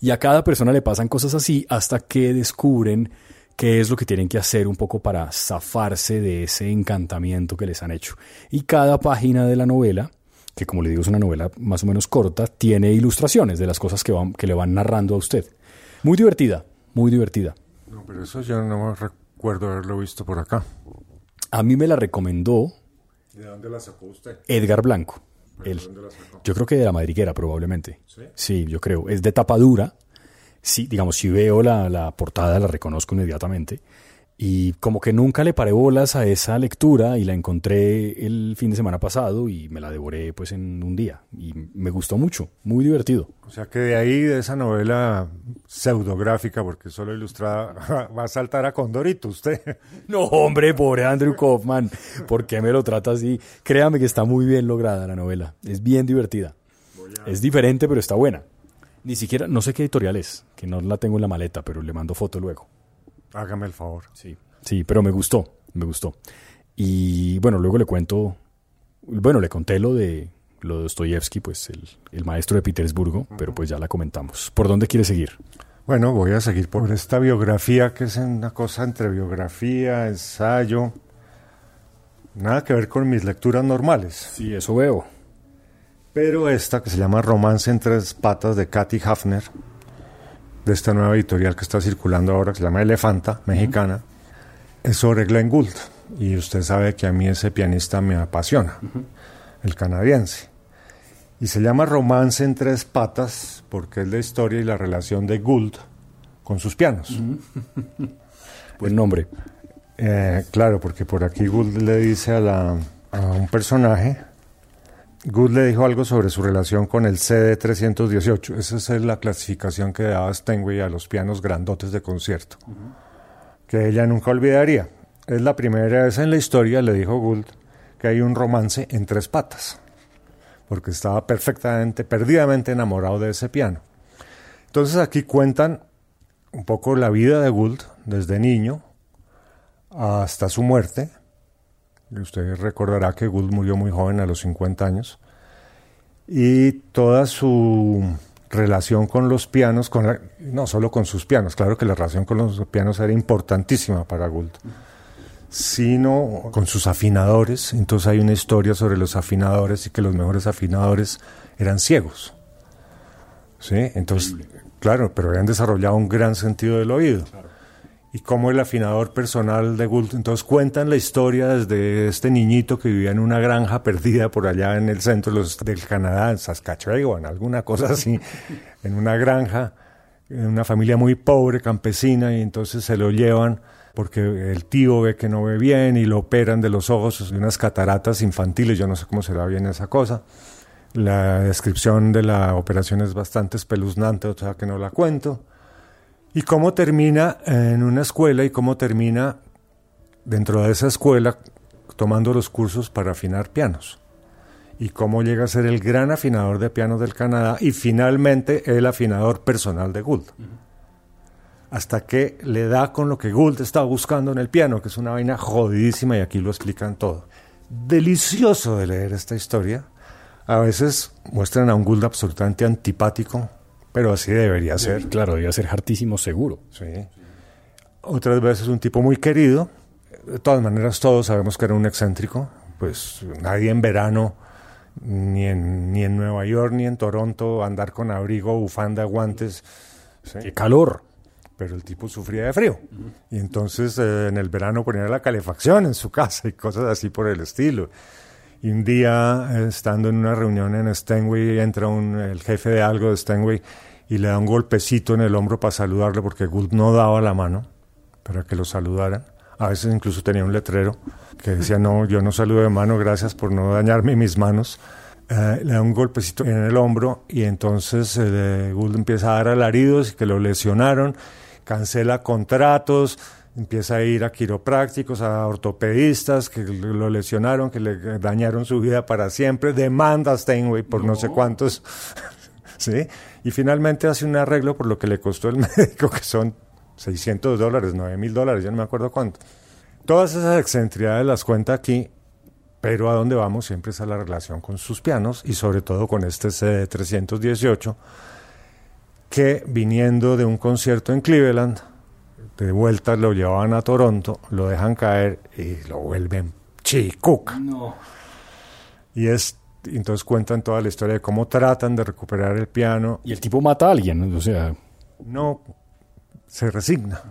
Y a cada persona le pasan cosas así hasta que descubren qué es lo que tienen que hacer un poco para zafarse de ese encantamiento que les han hecho. Y cada página de la novela, que como le digo es una novela más o menos corta, tiene ilustraciones de las cosas que, van, que le van narrando a usted. Muy divertida, muy divertida. No, pero eso yo no recuerdo haberlo visto por acá. A mí me la recomendó. ¿De dónde la sacó usted? Edgar Blanco yo creo que de la madriguera probablemente. ¿Sí? yo creo. Es de tapa dura. Sí, digamos, si veo la, la portada la reconozco inmediatamente. Y como que nunca le paré bolas a esa lectura y la encontré el fin de semana pasado y me la devoré pues en un día. Y me gustó mucho, muy divertido. O sea que de ahí, de esa novela pseudográfica, porque solo ilustrada, *laughs* va a saltar a Condorito usted. *laughs* No, hombre, pobre Andrew Kaufman, ¿por qué me lo trata así? Créame que está muy bien lograda la novela, es bien divertida. Es diferente, pero está buena. Ni siquiera, no sé qué editorial es, que no la tengo en la maleta, pero le mando foto luego. Hágame el favor. Sí, sí, pero me gustó, me gustó. Y bueno, luego le cuento, bueno, le conté lo de lo de Dostoyevsky, pues el, el maestro de Petersburgo, pero pues ya la comentamos. ¿Por dónde quiere seguir? Bueno, voy a seguir por esta biografía, que es una cosa entre biografía, ensayo, nada que ver con mis lecturas normales. Sí, eso veo. Pero esta, que se llama Romance en tres patas de Katy Hafner, de esta nueva editorial que está circulando ahora, que se llama Elefanta, mexicana, es sobre Glenn Gould. Y usted sabe que a mí ese pianista me apasiona, el canadiense. Y se llama Romance en tres patas porque es la historia y la relación de Gould con sus pianos. *laughs* Buen nombre. Eh, claro, porque por aquí Gould le dice a, la, a un personaje, Gould le dijo algo sobre su relación con el CD318. Esa es la clasificación que daba Steinway a los pianos grandotes de concierto, que ella nunca olvidaría. Es la primera vez en la historia, le dijo Gould, que hay un romance en tres patas, porque estaba perfectamente, perdidamente enamorado de ese piano. Entonces aquí cuentan un poco la vida de Gould desde niño hasta su muerte. Usted recordará que Gould murió muy joven, a los 50 años. Y toda su relación con los pianos, con no solo con sus pianos, claro que la relación con los pianos era importantísima para Gould, sino con sus afinadores. Entonces hay una historia sobre los afinadores y que los mejores afinadores eran ciegos. ¿Sí? Entonces, claro, pero habían desarrollado un gran sentido del oído y cómo el afinador personal de Gould. Entonces cuentan la historia desde este niñito que vivía en una granja *laughs* perdida por allá en el centro del Canadá, en Saskatchewan, alguna cosa así, *laughs* en una granja, en una familia muy pobre, campesina, y entonces se lo llevan porque el tío ve que no ve bien y lo operan de los ojos de unas cataratas infantiles, yo no sé cómo será bien esa cosa. La descripción de la operación es bastante espeluznante, o sea que no la cuento. Y cómo termina en una escuela y cómo termina dentro de esa escuela tomando los cursos para afinar pianos. Y cómo llega a ser el gran afinador de pianos del Canadá y finalmente el afinador personal de Gould. Hasta que le da con lo que Gould estaba buscando en el piano, que es una vaina jodidísima y aquí lo explican todo. Delicioso de leer esta historia. A veces muestran a un Gould absolutamente antipático, pero así debería ser. Claro, debería ser hartísimo seguro. Sí. Otras veces un tipo muy querido. De todas maneras, todos sabemos que era un excéntrico. Pues nadie en verano, ni en, ni en Nueva York, ni en Toronto, andar con abrigo, bufanda, guantes. ¡Qué calor! Pero el tipo sufría de frío. Y entonces eh, en el verano ponía la calefacción en su casa y cosas así por el estilo. Y un día, eh, estando en una reunión en Stenway, entra el jefe de algo de Stenway y le da un golpecito en el hombro para saludarle porque Gould no daba la mano para que lo saludaran. A veces incluso tenía un letrero que decía, no, yo no saludo de mano, gracias por no dañarme mis manos. Eh, le da un golpecito en el hombro y entonces eh, Gould empieza a dar alaridos y que lo lesionaron, cancela contratos, empieza a ir a quiroprácticos, a ortopedistas que lo lesionaron, que le dañaron su vida para siempre, demanda a Steinway por no, sé cuántos, *laughs* ¿sí? Y finalmente hace un arreglo por lo que le costó el *laughs* médico, que son 600 dólares, 9 mil dólares, ya no me acuerdo cuánto. Todas esas excentricidades las cuenta aquí, pero a dónde vamos siempre es a la relación con sus pianos y sobre todo con este CD318, que viniendo de un concierto en Cleveland, de vuelta lo llevaban a Toronto, lo dejan caer y lo vuelven chicuca. No. Y es entonces cuentan toda la historia de cómo tratan de recuperar el piano. Y el tipo mata a alguien, o sea. No, se resigna.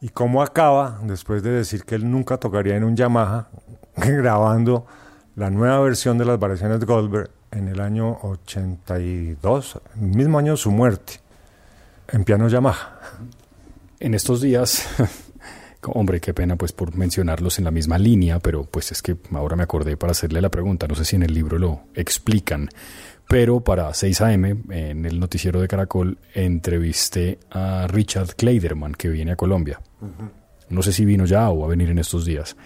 Y cómo acaba, después de decir que él nunca tocaría en un Yamaha, *laughs* grabando la nueva versión de las variaciones de Goldberg en el año 82, el mismo año de su muerte, en piano Yamaha. En estos días, *laughs* hombre, qué pena pues por mencionarlos en la misma línea, pero pues es que ahora me acordé para hacerle la pregunta, no sé si en el libro lo explican, pero para 6 AM, en el noticiero de Caracol, entrevisté a Richard Kleiderman, que viene a Colombia. No sé si vino ya o va a venir en estos días.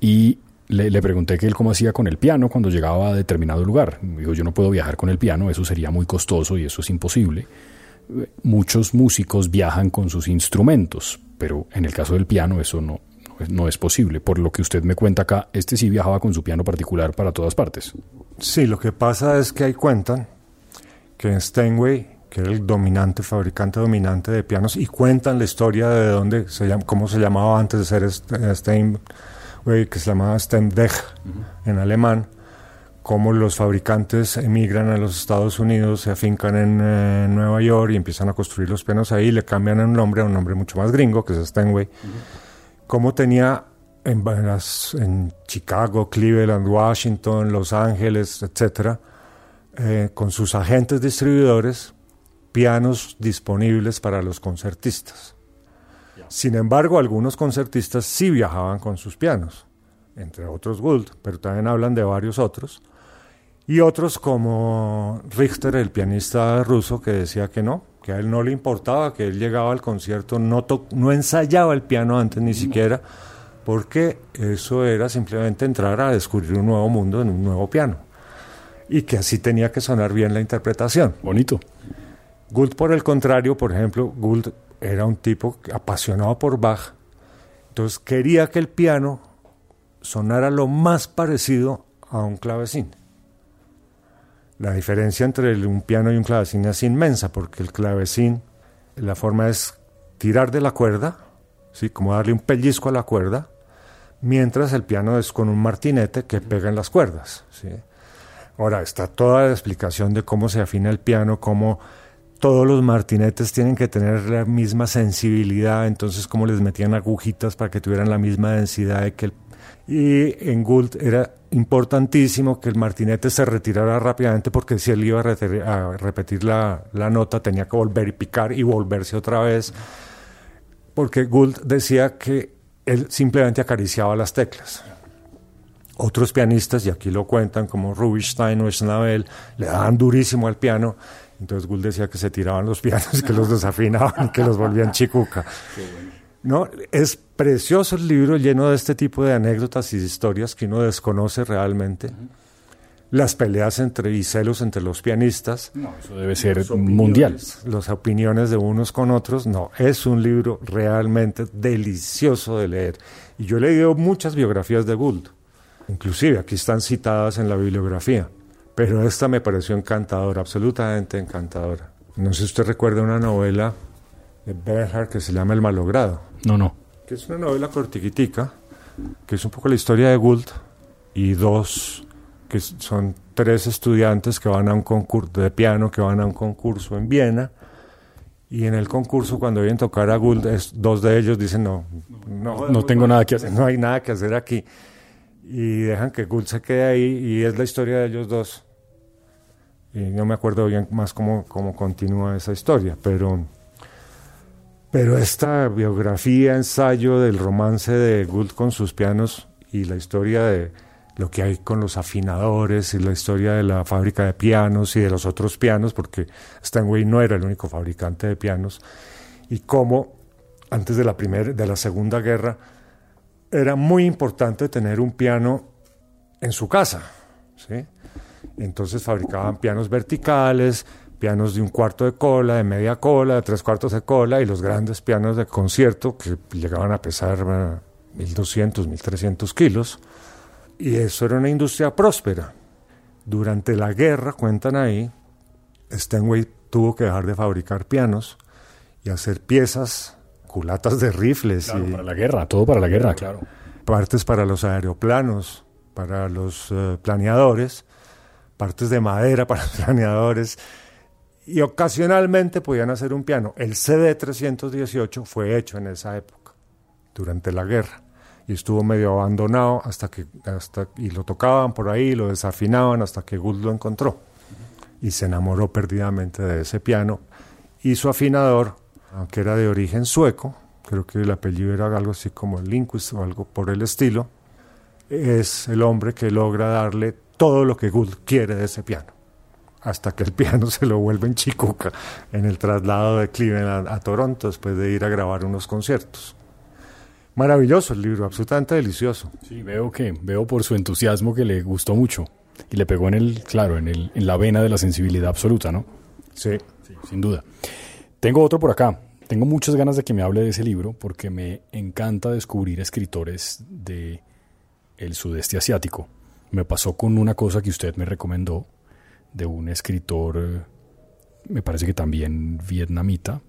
Y le, le, pregunté que él cómo hacía con el piano cuando llegaba a determinado lugar. Dijo, yo no puedo viajar con el piano, eso sería muy costoso y eso es imposible muchos músicos viajan con sus instrumentos, pero en el caso del piano eso no, no es posible. Por lo que usted me cuenta acá, este sí viajaba con su piano particular para todas partes. Sí, lo que pasa es que hay cuentan que Steinway, que era el dominante, fabricante dominante de pianos, y cuentan la historia de dónde se llama, cómo se llamaba antes de ser Steinway, que se llamaba Steinweg en alemán, cómo los fabricantes emigran a los Estados Unidos, se afincan en eh, Nueva York y empiezan a construir los pianos ahí, le cambian el nombre a un nombre mucho más gringo, que es Steinway. Cómo tenía en, en, Chicago, Cleveland, Washington, Los Ángeles, etcétera, eh, con sus agentes distribuidores, pianos disponibles para los concertistas. Sin embargo, algunos concertistas sí viajaban con sus pianos, entre otros Gould, pero también hablan de varios otros. Y otros como Richter, el pianista ruso, que decía que no, que a él no le importaba, que él llegaba al concierto, no, no ensayaba el piano antes ni siquiera, porque eso era simplemente entrar a descubrir un nuevo mundo en un nuevo piano. Y que así tenía que sonar bien la interpretación. Bonito. Gould, por el contrario, por ejemplo, Gould era un tipo apasionado por Bach, entonces quería que el piano sonara lo más parecido a un clavecín. La diferencia entre un piano y un clavecín es inmensa, porque el clavecín, la forma es tirar de la cuerda, ¿sí? como darle un pellizco a la cuerda, mientras el piano es con un martinete que pega en las cuerdas. ¿sí? Ahora, está toda la explicación de cómo se afina el piano, cómo todos los martinetes tienen que tener la misma sensibilidad, entonces cómo les metían agujitas para que tuvieran la misma densidad de que el y en Gould era importantísimo que el martinete se retirara rápidamente porque si él iba a, repetir la, la, nota tenía que volver y picar y volverse otra vez. Porque Gould decía que él simplemente acariciaba las teclas. Otros pianistas, y aquí lo cuentan, como Rubinstein o Schnabel, le daban durísimo al piano. Entonces Gould decía que se tiraban los pianos, que los desafinaban y que los volvían chicuca. *laughs* ¿no? Es precioso el libro lleno de este tipo de anécdotas y historias que uno desconoce realmente. Las peleas entre y celos entre los pianistas. No, eso debe ser mundial. Las opiniones de unos con otros. No, es un libro realmente delicioso de leer. Y yo he leído muchas biografías de Gould. Inclusive aquí están citadas en la bibliografía. Pero esta me pareció encantadora, absolutamente encantadora. No sé si usted recuerda una novela de Bernhard que se llama El malogrado. No, no. Que es una novela cortiquitica, que es un poco la historia de Gould y dos, que son tres estudiantes que van a un concurso de piano, que van a un concurso en Viena. Y en el concurso, cuando vienen a tocar a Gould, dos de ellos dicen, no, no, no tengo nada que hacer. *laughs* No hay nada que hacer aquí. Y dejan que Gould se quede ahí y es la historia de ellos dos. Y no me acuerdo bien más cómo, cómo continúa esa historia, pero pero esta biografía, ensayo del romance de Gould con sus pianos y la historia de lo que hay con los afinadores y la historia de la fábrica de pianos y de los otros pianos, porque Steinway no era el único fabricante de pianos, y cómo antes de la, primera, de la Segunda Guerra era muy importante tener un piano en su casa. ¿sí? Entonces fabricaban pianos verticales, pianos de un cuarto de cola, de media cola, de tres cuartos de cola y los grandes pianos de concierto que llegaban a pesar 1.200, eh, 1.300 kilos. Y eso era una industria próspera. Durante la guerra, cuentan ahí, Steinway tuvo que dejar de fabricar pianos y hacer piezas, culatas de rifles. y para la guerra, todo para la guerra, claro. Partes para los aeroplanos, para los eh, planeadores, partes de madera para los *laughs* planeadores y ocasionalmente podían hacer un piano. El CD318 fue hecho en esa época, durante la guerra, y estuvo medio abandonado hasta que hasta y lo tocaban por ahí, lo desafinaban hasta que Gould lo encontró y se enamoró perdidamente de ese piano y su afinador, aunque era de origen sueco, creo que el apellido era algo así como Linquist o algo por el estilo, es el hombre que logra darle todo lo que Gould quiere de ese piano hasta que el piano *laughs* se lo vuelve en Chicuca en el traslado de Cleveland a, Toronto después de ir a grabar unos conciertos. Maravilloso el libro, absolutamente delicioso. Sí, veo que veo por su entusiasmo que le gustó mucho y le pegó en el, claro, en el en la vena de la sensibilidad absoluta, ¿no? Sí, sí sin duda. Tengo otro por acá. Tengo muchas ganas de que me hable de ese libro porque me encanta descubrir escritores de el sudeste asiático. Me pasó con una cosa que usted me recomendó de un escritor, eh, me parece que también vietnamita,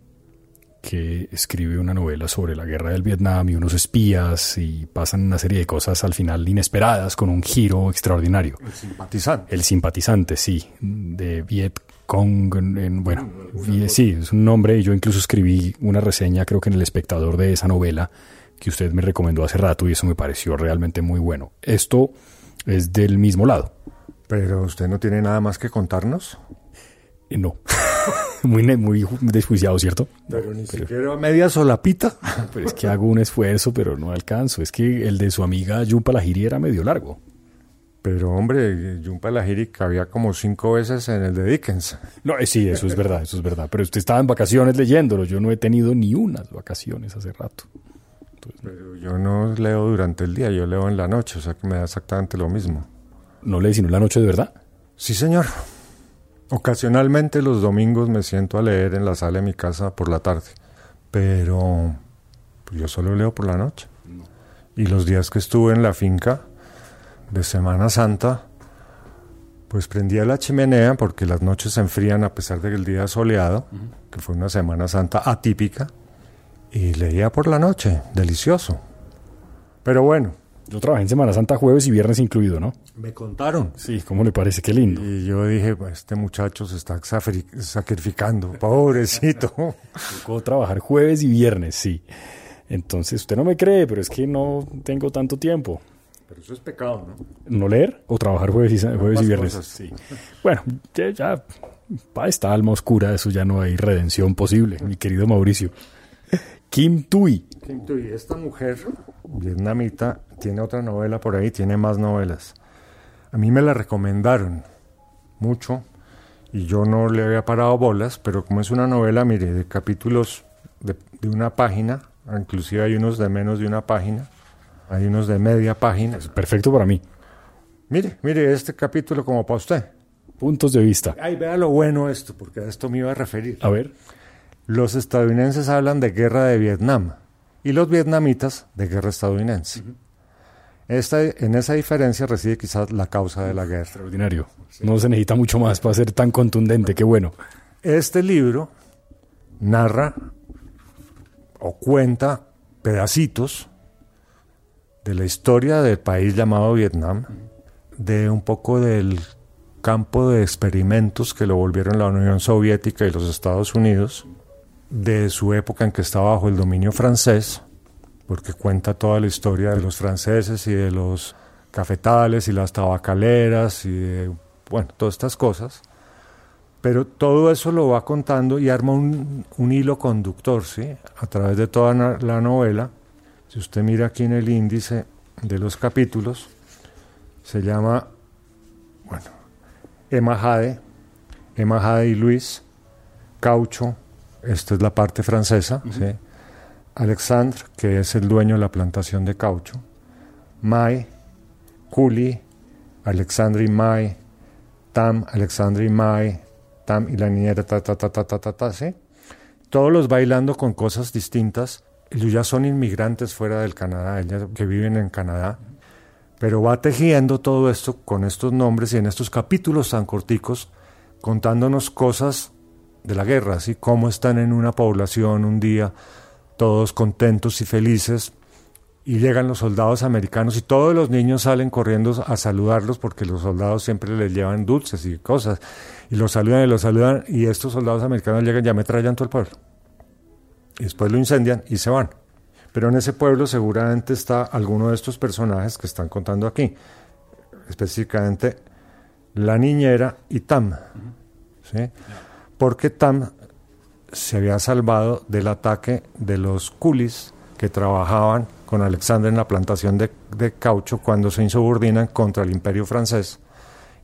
que escribe una novela sobre la guerra del Vietnam y unos espías y pasan una serie de cosas al final inesperadas con un giro extraordinario. El simpatizante. El simpatizante, sí, de Viet Cong, en, bueno, sí, es un nombre y yo incluso escribí una reseña creo que en El Espectador de esa novela que usted me recomendó hace rato y eso me pareció realmente muy bueno. Esto es del mismo lado. Pero usted no tiene nada más que contarnos. Eh, no. *laughs* muy, muy desjuiciado, ¿cierto? Pero ni siquiera media solapita. *laughs* Pero es que hago un esfuerzo, pero no alcanzo. Es que el de su amiga Jumpa Lajiri era medio largo. Pero hombre, Jumpa Lajiri cabía como cinco veces en el de Dickens. No, eh, sí, eso es verdad, eso es verdad. Pero usted estaba en vacaciones leyéndolo. Yo no he tenido ni unas vacaciones hace rato. pero yo no leo durante el día, yo leo en la noche, o sea que me da exactamente lo mismo. ¿No lee sino la noche de verdad? Sí, señor. Ocasionalmente los domingos me siento a leer en la sala de mi casa por la tarde, pero yo solo leo por la noche. Y los días que estuve en la finca de Semana Santa, pues prendía la chimenea porque las noches se enfrían a pesar de que el día soleado, que fue una Semana Santa atípica, y leía por la noche, delicioso. Pero bueno, yo trabajé en Semana Santa jueves y viernes incluido, ¿no? Me contaron. Sí, ¿cómo le parece? Qué lindo. Y yo dije, pues este muchacho se está sacrificando, pobrecito. Tocó trabajar jueves y viernes, sí. Entonces, usted no me cree, pero es que no tengo tanto tiempo. Pero eso es pecado, ¿no? ¿No leer o trabajar jueves y, jueves y viernes? Sí. Bueno, ya, ya para esta alma oscura, eso ya no hay redención posible, mi querido Mauricio. Kim Tui. Kim Tui, esta mujer vietnamita tiene otra novela por ahí, tiene más novelas. A mí me la recomendaron mucho y yo no le había parado bolas, pero como es una novela, mire, de capítulos de, una página, inclusive hay unos de menos de una página, hay unos de media página. Es perfecto para mí. Mire, mire este capítulo como para usted. Puntos de vista. Ay, vea lo bueno esto, porque a esto me iba a referir. A ver. Los estadounidenses hablan de guerra de Vietnam y los vietnamitas de guerra estadounidense. Esta, en esa diferencia reside quizás la causa de la guerra. Extraordinario. No se necesita mucho más para ser tan contundente, qué bueno. Este libro narra o cuenta pedacitos de la historia del país llamado Vietnam, de un poco del campo de experimentos que lo volvieron la Unión Soviética y los Estados Unidos, de su época en que estaba bajo el dominio francés, porque cuenta toda la historia de los franceses y de los cafetales y las tabacaleras y bueno, todas estas cosas. Pero todo eso lo va contando y arma un, hilo conductor, ¿sí? A través de toda la novela. Si usted mira aquí en el índice de los capítulos, se llama, bueno, Emma Jade, Emma Jade y Luis, Caucho, esta es la parte francesa, ¿sí? Alexandre, que es el dueño de la plantación de caucho, Mai, Kuli, Alexandre y Mai, Tam, Alexandre y Mai, Tam y la niñera, ta, ta, ta, ta, ta, ta, ta, ¿sí? Todos los bailando con cosas distintas. Ellos ya son inmigrantes fuera del Canadá, ellos que viven en Canadá, pero va tejiendo todo esto con estos nombres y en estos capítulos tan corticos, contándonos cosas de la guerra, así cómo están en una población un día, todos contentos y felices, y llegan los soldados americanos y todos los niños salen corriendo a saludarlos porque los soldados siempre les llevan dulces y cosas, y los saludan y los saludan, y estos soldados americanos llegan y ametrallan todo el pueblo. Y después lo incendian y se van. Pero en ese pueblo seguramente está alguno de estos personajes que están contando aquí, específicamente la niñera y Tam. ¿sí? Porque Tam se había salvado del ataque de los culis que trabajaban con Alexander en la plantación de, caucho cuando se insubordinan contra el imperio francés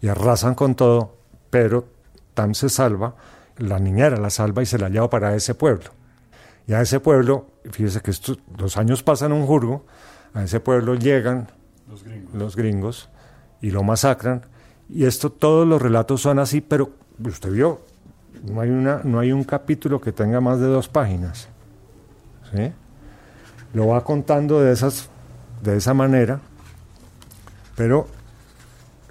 y arrasan con todo, pero Tam se salva, la niñera la salva y se la lleva para ese pueblo. Y a ese pueblo, fíjese que estos, los años pasan un jurgo, a ese pueblo llegan los gringos. los gringos y lo masacran. Y esto, todos los relatos son así, pero usted vio, no hay, una, no hay un capítulo que tenga más de dos páginas. ¿sí? Lo va contando de, esas, de esa manera, pero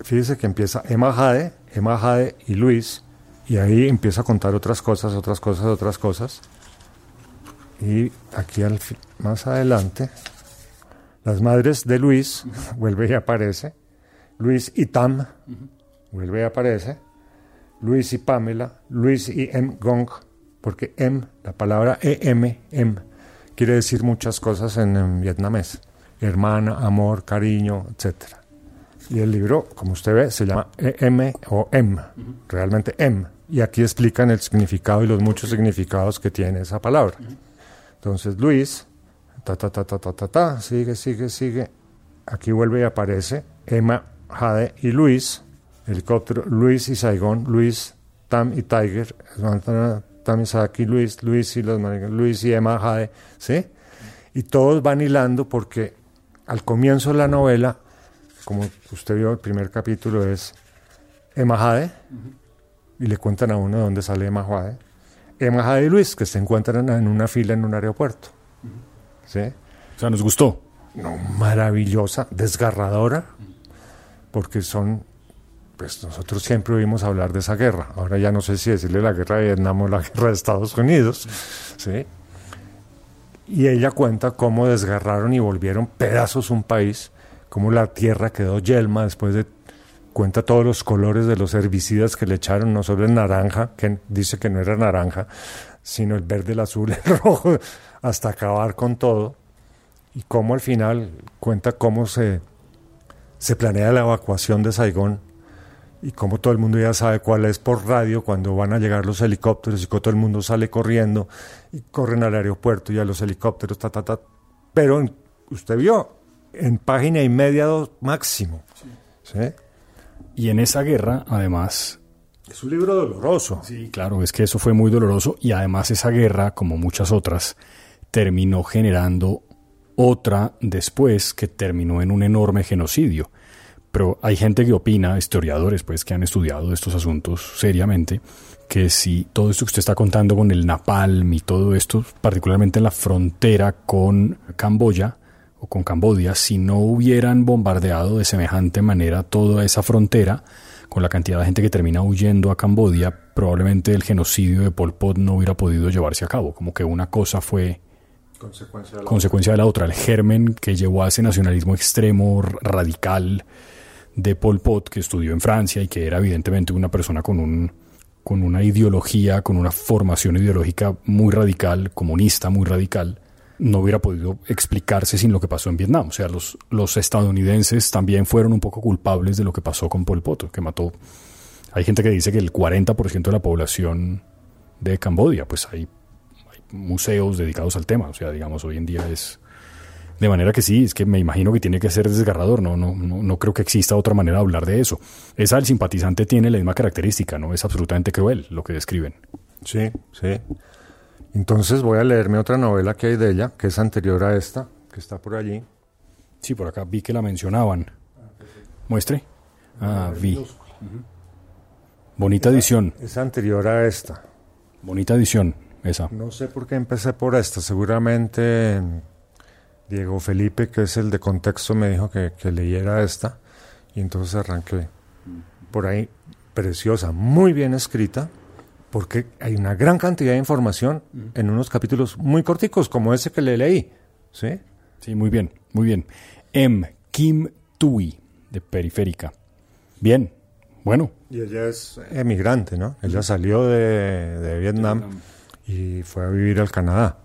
fíjese que empieza Emma Jade, Emma Jade y Luis, y ahí empieza a contar otras cosas, otras cosas, otras cosas. Y aquí al más adelante, las madres de Luis, *laughs* vuelve y aparece. Luis y Tam, vuelve y aparece. Luis y Pamela, Luis y M. Gong, porque M, la palabra EM, M, quiere decir muchas cosas en, vietnamés. Hermana, amor, cariño, etc. Y el libro, como usted ve, se llama EM o M, realmente M. Y aquí explican el significado y los muchos significados que tiene esa palabra. Entonces Luis, ta, ta, ta, ta, ta, ta, ta, sigue, sigue, sigue. Aquí vuelve y aparece Emma, Jade y Luis, helicóptero, Luis y Saigón, Luis, Tam y Tiger, Tam y Luis, Luis y los Luis y Emma, Jade, ¿sí? Y todos van hilando porque al comienzo de la novela, como usted vio, el primer capítulo es Emma Jade, y le cuentan a uno de dónde sale Emma Jade Emma y Luis, que se encuentran en una fila en un aeropuerto. ¿Sí? O sea, nos gustó. No, maravillosa, desgarradora, porque son, pues nosotros siempre oímos hablar de esa guerra. Ahora ya no sé si decirle la guerra de Vietnam o la *laughs* guerra de Estados Unidos. ¿sí? Y ella cuenta cómo desgarraron y volvieron pedazos un país, cómo la tierra quedó yelma después de cuenta todos los colores de los herbicidas que le echaron, no solo el naranja, que dice que no era naranja, sino el verde, el azul, *laughs* el rojo, hasta acabar con todo. Y cómo al final cuenta cómo se, se planea la evacuación de Saigón y cómo todo el mundo ya sabe cuál es por radio cuando van a llegar los helicópteros y todo el mundo sale corriendo y corren al aeropuerto y a los helicópteros, ta, ta, ta. Pero usted vio, en página y media dos máximo. ¿sí? Y en esa guerra, además... Es un libro doloroso. Sí, claro, es que eso fue muy doloroso y además esa guerra, como muchas otras, terminó generando otra después que terminó en un enorme genocidio. Pero hay gente que opina, historiadores pues que han estudiado estos asuntos seriamente, que si todo esto que usted está contando con el napalm y todo esto, particularmente en la frontera con Camboya, o con Cambodia, si no hubieran bombardeado de semejante manera toda esa frontera, con la cantidad de gente que termina huyendo a Cambodia, probablemente el genocidio de Pol Pot no hubiera podido llevarse a cabo. Como que una cosa fue consecuencia de la, otra. El germen que llevó a ese nacionalismo extremo, radical de Pol Pot, que estudió en Francia y que era evidentemente una persona con un con una ideología, con una formación ideológica muy radical, comunista muy radical, no hubiera podido explicarse sin lo que pasó en Vietnam. O sea, los, los estadounidenses también fueron un poco culpables de lo que pasó con Pol Pot, que mató. Hay gente que dice que el 40% de la población de Cambodia, pues hay, museos dedicados al tema. O sea, digamos, hoy en día es. De manera que sí, es que me imagino que tiene que ser desgarrador, no, no, no, no creo que exista otra manera de hablar de eso. Esa el simpatizante tiene la misma característica, no es absolutamente cruel lo que describen. Sí, sí. Entonces voy a leerme otra novela que hay de ella, que es anterior a esta, que está por allí. Sí, por acá vi que la mencionaban. Muestre. Ah, vi. Bonita edición. Es anterior a esta. Bonita edición, esa. No sé por qué empecé por esta. Seguramente Diego Felipe, que es el de contexto, me dijo que, que leyera esta. Y entonces arranqué. Por ahí, preciosa, muy bien escrita porque hay una gran cantidad de información en unos capítulos muy corticos, como ese que le leí. ¿Sí? Sí, muy bien, muy bien. M. Kim Tui, de Periférica. Bien, bueno. Y ella es emigrante, ¿no? Ella salió de, Vietnam, y fue a vivir al Canadá.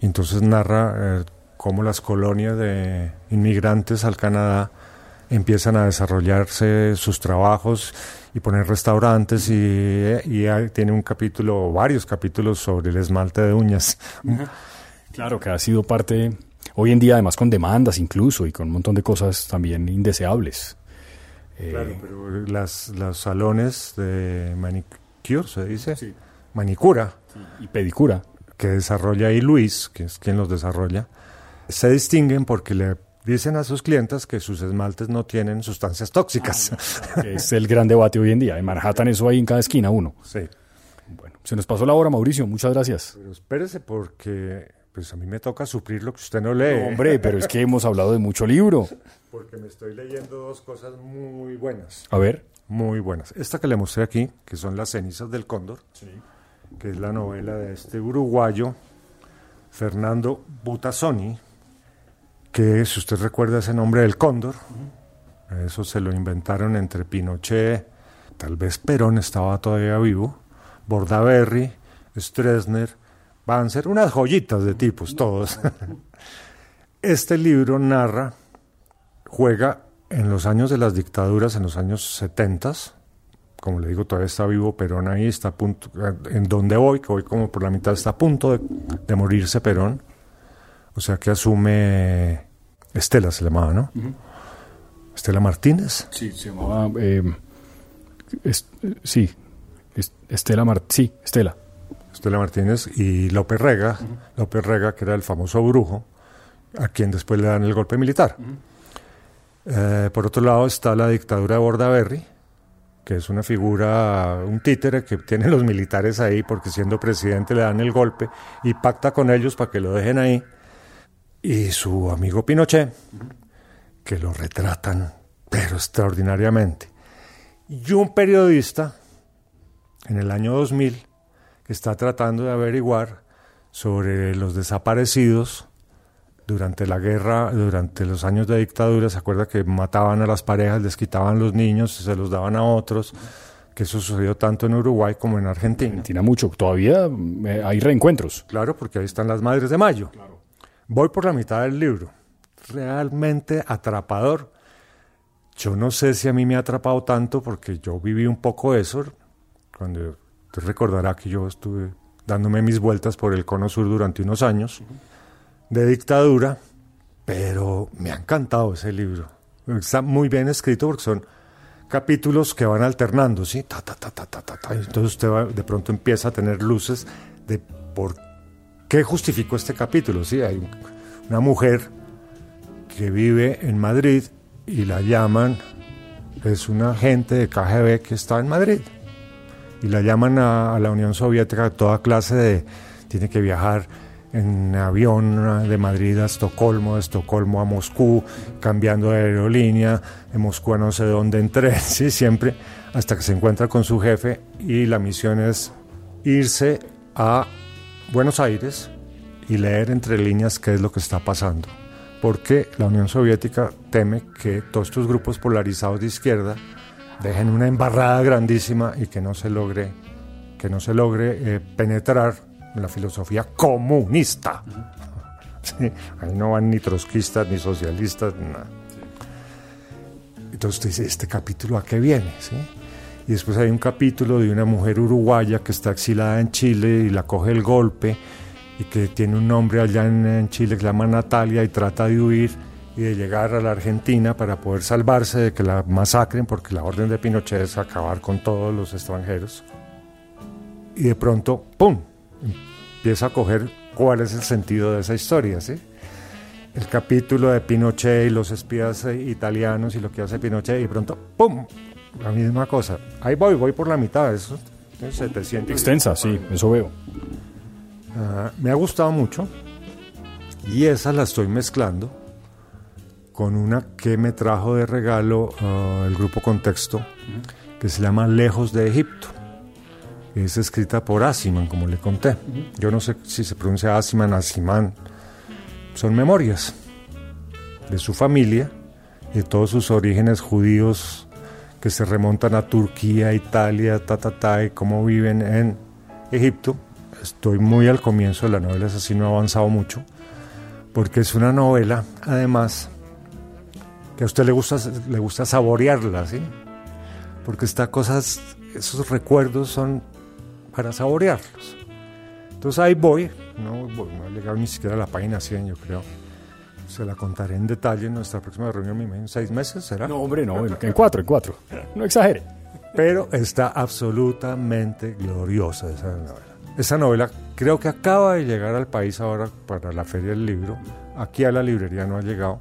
entonces narra eh, cómo las colonias de inmigrantes al Canadá empiezan a desarrollarse sus trabajos y poner restaurantes y, tiene un capítulo, varios capítulos sobre el esmalte de uñas. *laughs* Claro, que ha sido parte, hoy en día además con demandas incluso y con un montón de cosas también indeseables. Claro, eh, pero las, los salones de manicure, se dice, sí. manicura. Y pedicura. Que desarrolla ahí Luis, que es quien los desarrolla, se distinguen porque le dicen a sus clientes que sus esmaltes no tienen sustancias tóxicas. Ah, *laughs* es el gran debate hoy en día. En Manhattan eso hay en cada esquina uno. Sí. Bueno, se nos pasó la hora, Mauricio. Muchas gracias. Pero espérese porque pues a mí me toca suplir lo que usted no lee. hombre, pero es que hemos hablado de mucho libro. *laughs* Porque me estoy leyendo dos cosas muy buenas. A ver. Muy buenas. Esta que le mostré aquí, que son Las cenizas del cóndor, que es la novela de este uruguayo Fernando Butazzoni, que si usted recuerda ese nombre del cóndor, eso se lo inventaron entre Pinochet, tal vez Perón estaba todavía vivo, Bordaberry, Stroessner, Banzer, unas joyitas de tipos todos. *laughs* Este libro narra, juega en los años de las dictaduras, en los años 70, como le digo, todavía está vivo Perón ahí, está a punto, en donde voy, que voy como por la mitad, está a punto de, morirse Perón, o sea que asume Estela, se llamaba, ¿no? Estela Martínez. Sí, se llamaba, eh, sí, Estela Martínez, sí, Estela. Estela Martínez y López Rega, López Rega, que era el famoso brujo, a quien después le dan el golpe militar. Eh, por otro lado está la dictadura de Bordaberry, que es una figura, un títere que tienen los militares ahí porque siendo presidente le dan el golpe y pacta con ellos para que lo dejen ahí. Y su amigo Pinochet, que lo retratan, pero extraordinariamente. Y un periodista, en el año 2000, que está tratando de averiguar sobre los desaparecidos durante la guerra, durante los años de dictadura, se acuerda que mataban a las parejas, les quitaban los niños, se los daban a otros, que eso sucedió tanto en Uruguay como en Argentina. Argentina mucho, todavía eh, hay reencuentros. Claro, porque ahí están las Madres de Mayo. Voy por la mitad del libro, realmente atrapador. Yo no sé si a mí me ha atrapado tanto porque yo viví un poco eso, cuando te recordará que yo estuve dándome mis vueltas por el Cono Sur durante unos años de dictadura, pero me ha encantado ese libro. Está muy bien escrito porque son capítulos que van alternando, ¿sí? Ta, ta, ta, ta, ta, ta, Entonces usted de pronto empieza a tener luces de por qué justificó este capítulo, ¿sí? Hay una mujer que vive en Madrid y la llaman, es una agente de KGB que está en Madrid y la llaman a, la Unión Soviética, toda clase de, tiene que viajar en avión de Madrid a Estocolmo, de Estocolmo a Moscú, cambiando de aerolínea, de Moscú a no sé dónde en *laughs* sí, siempre, hasta que se encuentra con su jefe y la misión es irse a Buenos Aires y leer entre líneas qué es lo que está pasando. Porque la Unión Soviética teme que todos estos grupos polarizados de izquierda dejen una embarrada grandísima y que no se logre, que no se logre eh, penetrar la filosofía comunista. ahí no van ni trotskistas ni socialistas, nada. Entonces ¿este capítulo a qué viene? Y después hay un capítulo de una mujer uruguaya que está exilada en Chile y la coge el golpe y que tiene un nombre allá en, Chile que se llama Natalia y trata de huir y de llegar a la Argentina para poder salvarse de que la masacren porque la orden de Pinochet es acabar con todos los extranjeros. Y de pronto, ¡pum! empieza a coger cuál es el sentido de esa historia, ¿sí? El capítulo de Pinochet y los espías eh, italianos y lo que hace Pinochet y pronto, ¡pum! La misma cosa. Ahí voy, voy por la mitad, eso 700. Extensa, sí, eso veo. Ah, me ha gustado mucho y esa la estoy mezclando con una que me trajo de regalo ah, el grupo Contexto, que se llama Lejos de Egipto es escrita por Asiman, como le conté. Yo no sé si se pronuncia Asiman, Asiman. Son memorias de su familia, de todos sus orígenes judíos que se remontan a Turquía, Italia, ta, ta, ta, y cómo viven en Egipto. Estoy muy al comienzo de la novela, así no ha avanzado mucho, porque es una novela, además, que a usted le gusta, le gusta saborearla, ¿sí? Porque estas cosas, esos recuerdos son para saborearlos. Entonces ahí voy, no, no he llegado ni siquiera a la página 100, yo creo. Se la contaré en detalle en nuestra próxima reunión, en seis meses, ¿será? No, hombre, no, en cuatro, en cuatro. No exagere. Pero está absolutamente gloriosa esa novela. Esa novela creo que acaba de llegar al país ahora para la Feria del Libro. Aquí a la librería no ha llegado,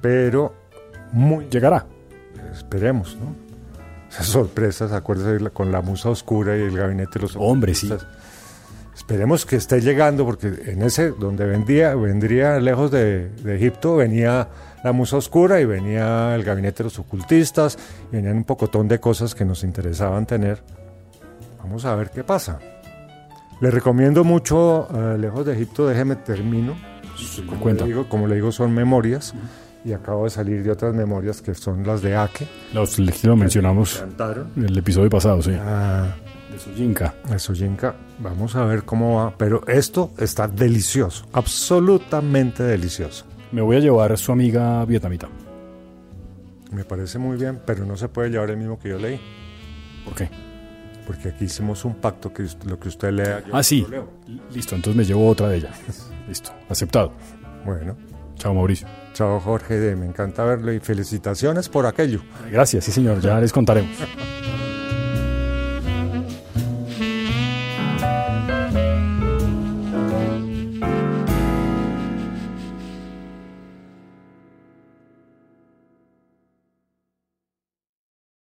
pero muy... Llegará. Esperemos, ¿no? esas sorpresas, acuérdese con la musa oscura y el gabinete de los hombres. Sí. Esperemos que esté llegando, porque en ese, donde vendría, vendría lejos de, Egipto, venía la musa oscura y venía el gabinete de los ocultistas, y venían un pocotón de cosas que nos interesaban tener. Vamos a ver qué pasa. Le recomiendo mucho uh, Lejos de Egipto, déjeme termino. Como Cuenta. le, digo, como le digo, son memorias. Y acabo de salir de otras memorias que son las de Ake. Los lo mencionamos en el episodio pasado, sí. Ah, De Sojinka. eso, Yinka. Vamos a ver cómo va. Pero esto está delicioso. Absolutamente delicioso. Me voy a llevar a su amiga vietnamita. Me parece muy bien, pero no se puede llevar el mismo que yo leí. ¿Por qué? Porque aquí hicimos un pacto que lo que usted lea. yo Ah, sí. lo leo. Listo, entonces me llevo otra de ella. *laughs* Listo, aceptado. Bueno, Chao, Mauricio. chao Jorge, me encanta verlo y felicitaciones por aquello. Gracias, sí, señor. Ya les contaremos. *laughs*